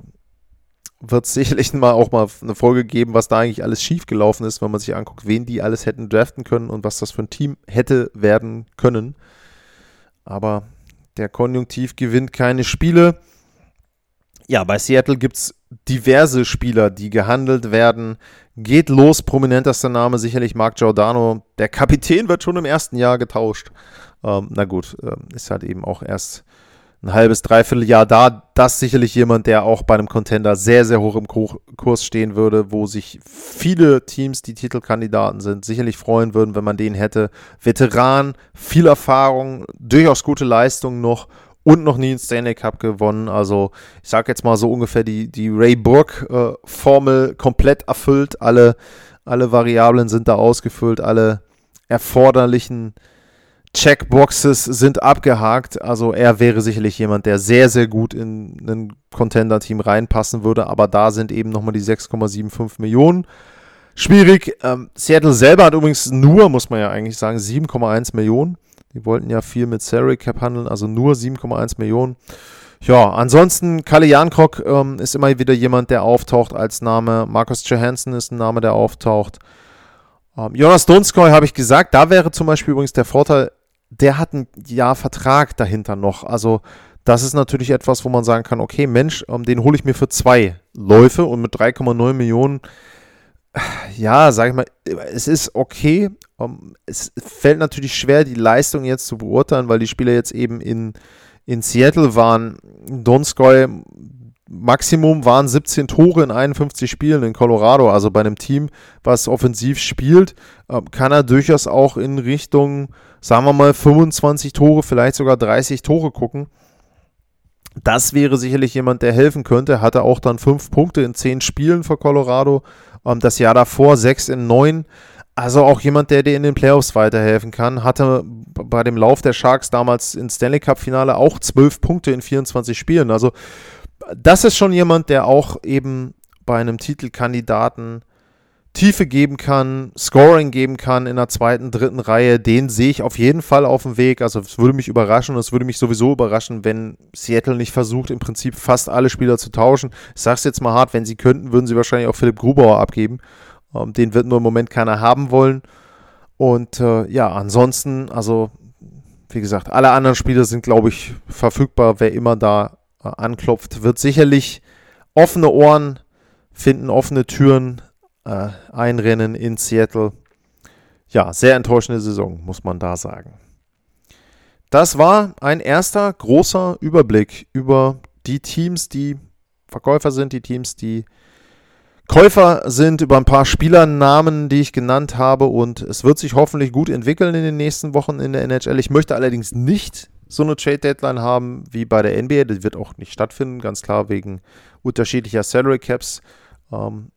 Speaker 1: wird es sicherlich mal auch mal eine Folge geben, was da eigentlich alles schiefgelaufen ist, wenn man sich anguckt, wen die alles hätten draften können und was das für ein Team hätte werden können. Aber der Konjunktiv gewinnt keine Spiele. Ja, bei Seattle gibt es diverse Spieler, die gehandelt werden. Geht los, prominentester Name sicherlich Mark Giordano. Der Kapitän wird schon im ersten Jahr getauscht. Ähm, na gut, äh, ist halt eben auch erst ein halbes, dreiviertel Jahr da. Das sicherlich jemand, der auch bei einem Contender sehr, sehr hoch im Kurs stehen würde, wo sich viele Teams, die Titelkandidaten sind, sicherlich freuen würden, wenn man den hätte. Veteran, viel Erfahrung, durchaus gute Leistung noch und noch nie einen Stanley Cup gewonnen. Also ich sage jetzt mal so ungefähr die, die Ray Burke-Formel äh, komplett erfüllt. Alle, alle Variablen sind da ausgefüllt, alle erforderlichen Checkboxes sind abgehakt. Also er wäre sicherlich jemand, der sehr, sehr gut in ein Contender-Team reinpassen würde. Aber da sind eben nochmal die 6,75 Millionen. Schwierig. Ähm, Seattle selber hat übrigens nur, muss man ja eigentlich sagen, 7,1 Millionen. Die wollten ja viel mit Salary Cap handeln, also nur 7,1 Millionen. Ja, ansonsten Kalle Jankrock ähm, ist immer wieder jemand, der auftaucht als Name. Markus Johansson ist ein Name, der auftaucht. Ähm, Jonas Donskoy habe ich gesagt, da wäre zum Beispiel übrigens der Vorteil, der hat ein Jahr Vertrag dahinter noch. Also das ist natürlich etwas, wo man sagen kann, okay, Mensch, ähm, den hole ich mir für zwei Läufe und mit 3,9 Millionen ja, sag ich mal, es ist okay. Es fällt natürlich schwer, die Leistung jetzt zu beurteilen, weil die Spieler jetzt eben in, in Seattle waren. Donskoy Maximum waren 17 Tore in 51 Spielen in Colorado. Also bei einem Team, was offensiv spielt, ähm, kann er durchaus auch in Richtung, sagen wir mal, 25 Tore, vielleicht sogar 30 Tore gucken. Das wäre sicherlich jemand, der helfen könnte. Hatte auch dann fünf Punkte in zehn Spielen für Colorado. Ähm, das Jahr davor 6 in 9. Also auch jemand, der dir in den Playoffs weiterhelfen kann, hatte bei dem Lauf der Sharks damals ins Stanley Cup Finale auch 12 Punkte in 24 Spielen. Also das ist schon jemand, der auch eben bei einem Titelkandidaten Tiefe geben kann, Scoring geben kann in der zweiten, dritten Reihe, den sehe ich auf jeden Fall auf dem Weg. Also es würde mich überraschen und es würde mich sowieso überraschen, wenn Seattle nicht versucht, im Prinzip fast alle Spieler zu tauschen. Ich sage es jetzt mal hart, wenn sie könnten, würden sie wahrscheinlich auch Philipp Grubauer abgeben. Ähm, den wird nur im Moment keiner haben wollen. Und äh, ja, ansonsten, also wie gesagt, alle anderen Spieler sind, glaube ich, verfügbar. Wer immer da äh, anklopft, wird sicherlich offene Ohren finden, offene Türen äh, einrennen in Seattle. Ja, sehr enttäuschende Saison, muss man da sagen. Das war ein erster großer Überblick über die Teams, die Verkäufer sind, die Teams, die Käufer sind, über ein paar Spielernamen, die ich genannt habe. Und es wird sich hoffentlich gut entwickeln in den nächsten Wochen in der NHL. Ich möchte allerdings nicht so eine Trade-Deadline haben wie bei der NBA. Das wird auch nicht stattfinden, ganz klar wegen unterschiedlicher Salary Caps. Ähm,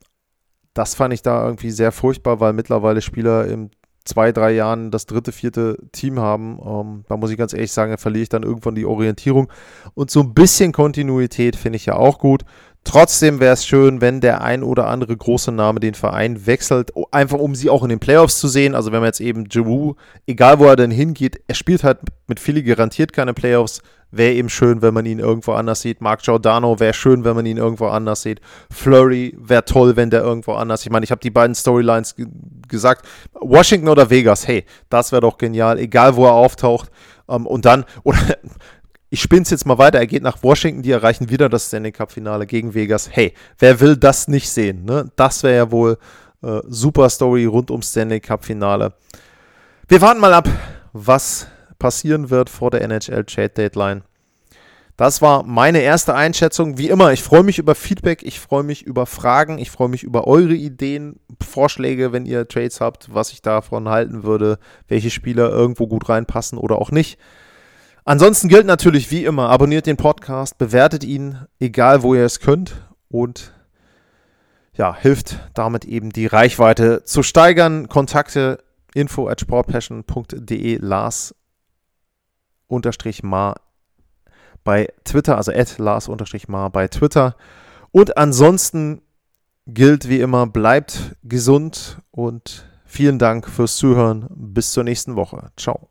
Speaker 1: das fand ich da irgendwie sehr furchtbar, weil mittlerweile Spieler in zwei, drei Jahren das dritte, vierte Team haben. Ähm, da muss ich ganz ehrlich sagen, da verliere ich dann irgendwann die Orientierung. Und so ein bisschen Kontinuität finde ich ja auch gut. Trotzdem wäre es schön, wenn der ein oder andere große Name den Verein wechselt, einfach um sie auch in den Playoffs zu sehen. Also wenn man jetzt eben Giroux, egal wo er denn hingeht, er spielt halt mit Philly garantiert keine Playoffs. Wäre eben schön, wenn man ihn irgendwo anders sieht. Mark Giordano wäre schön, wenn man ihn irgendwo anders sieht. Flurry wäre toll, wenn der irgendwo anders. Ich meine, ich habe die beiden Storylines gesagt. Washington oder Vegas, hey, das wäre doch genial, egal wo er auftaucht. Um, ähm, und dann, oder ich spinne es jetzt mal weiter, er geht nach Washington, die erreichen wieder das Stanley Cup-Finale gegen Vegas. Hey, wer will das nicht sehen? Ne? Das wäre ja wohl äh, super Story rund ums Stanley Cup-Finale. Wir warten mal ab, was passieren wird vor der NHL Trade Deadline. Das war meine erste Einschätzung. Wie immer, ich freue mich über Feedback, ich freue mich über Fragen, ich freue mich über eure Ideen, Vorschläge, wenn ihr Trades habt, was ich davon halten würde, welche Spieler irgendwo gut reinpassen oder auch nicht. Ansonsten gilt natürlich wie immer, abonniert den Podcast, bewertet ihn, egal wo ihr es könnt und ja, hilft damit eben die Reichweite zu steigern. Kontakte info at sportpassion.de Lars unterstrich Mar bei Twitter, also at Lars unterstrich Mar bei Twitter. Und ansonsten gilt wie immer, bleibt gesund und vielen Dank fürs Zuhören. Bis zur nächsten Woche. Ciao.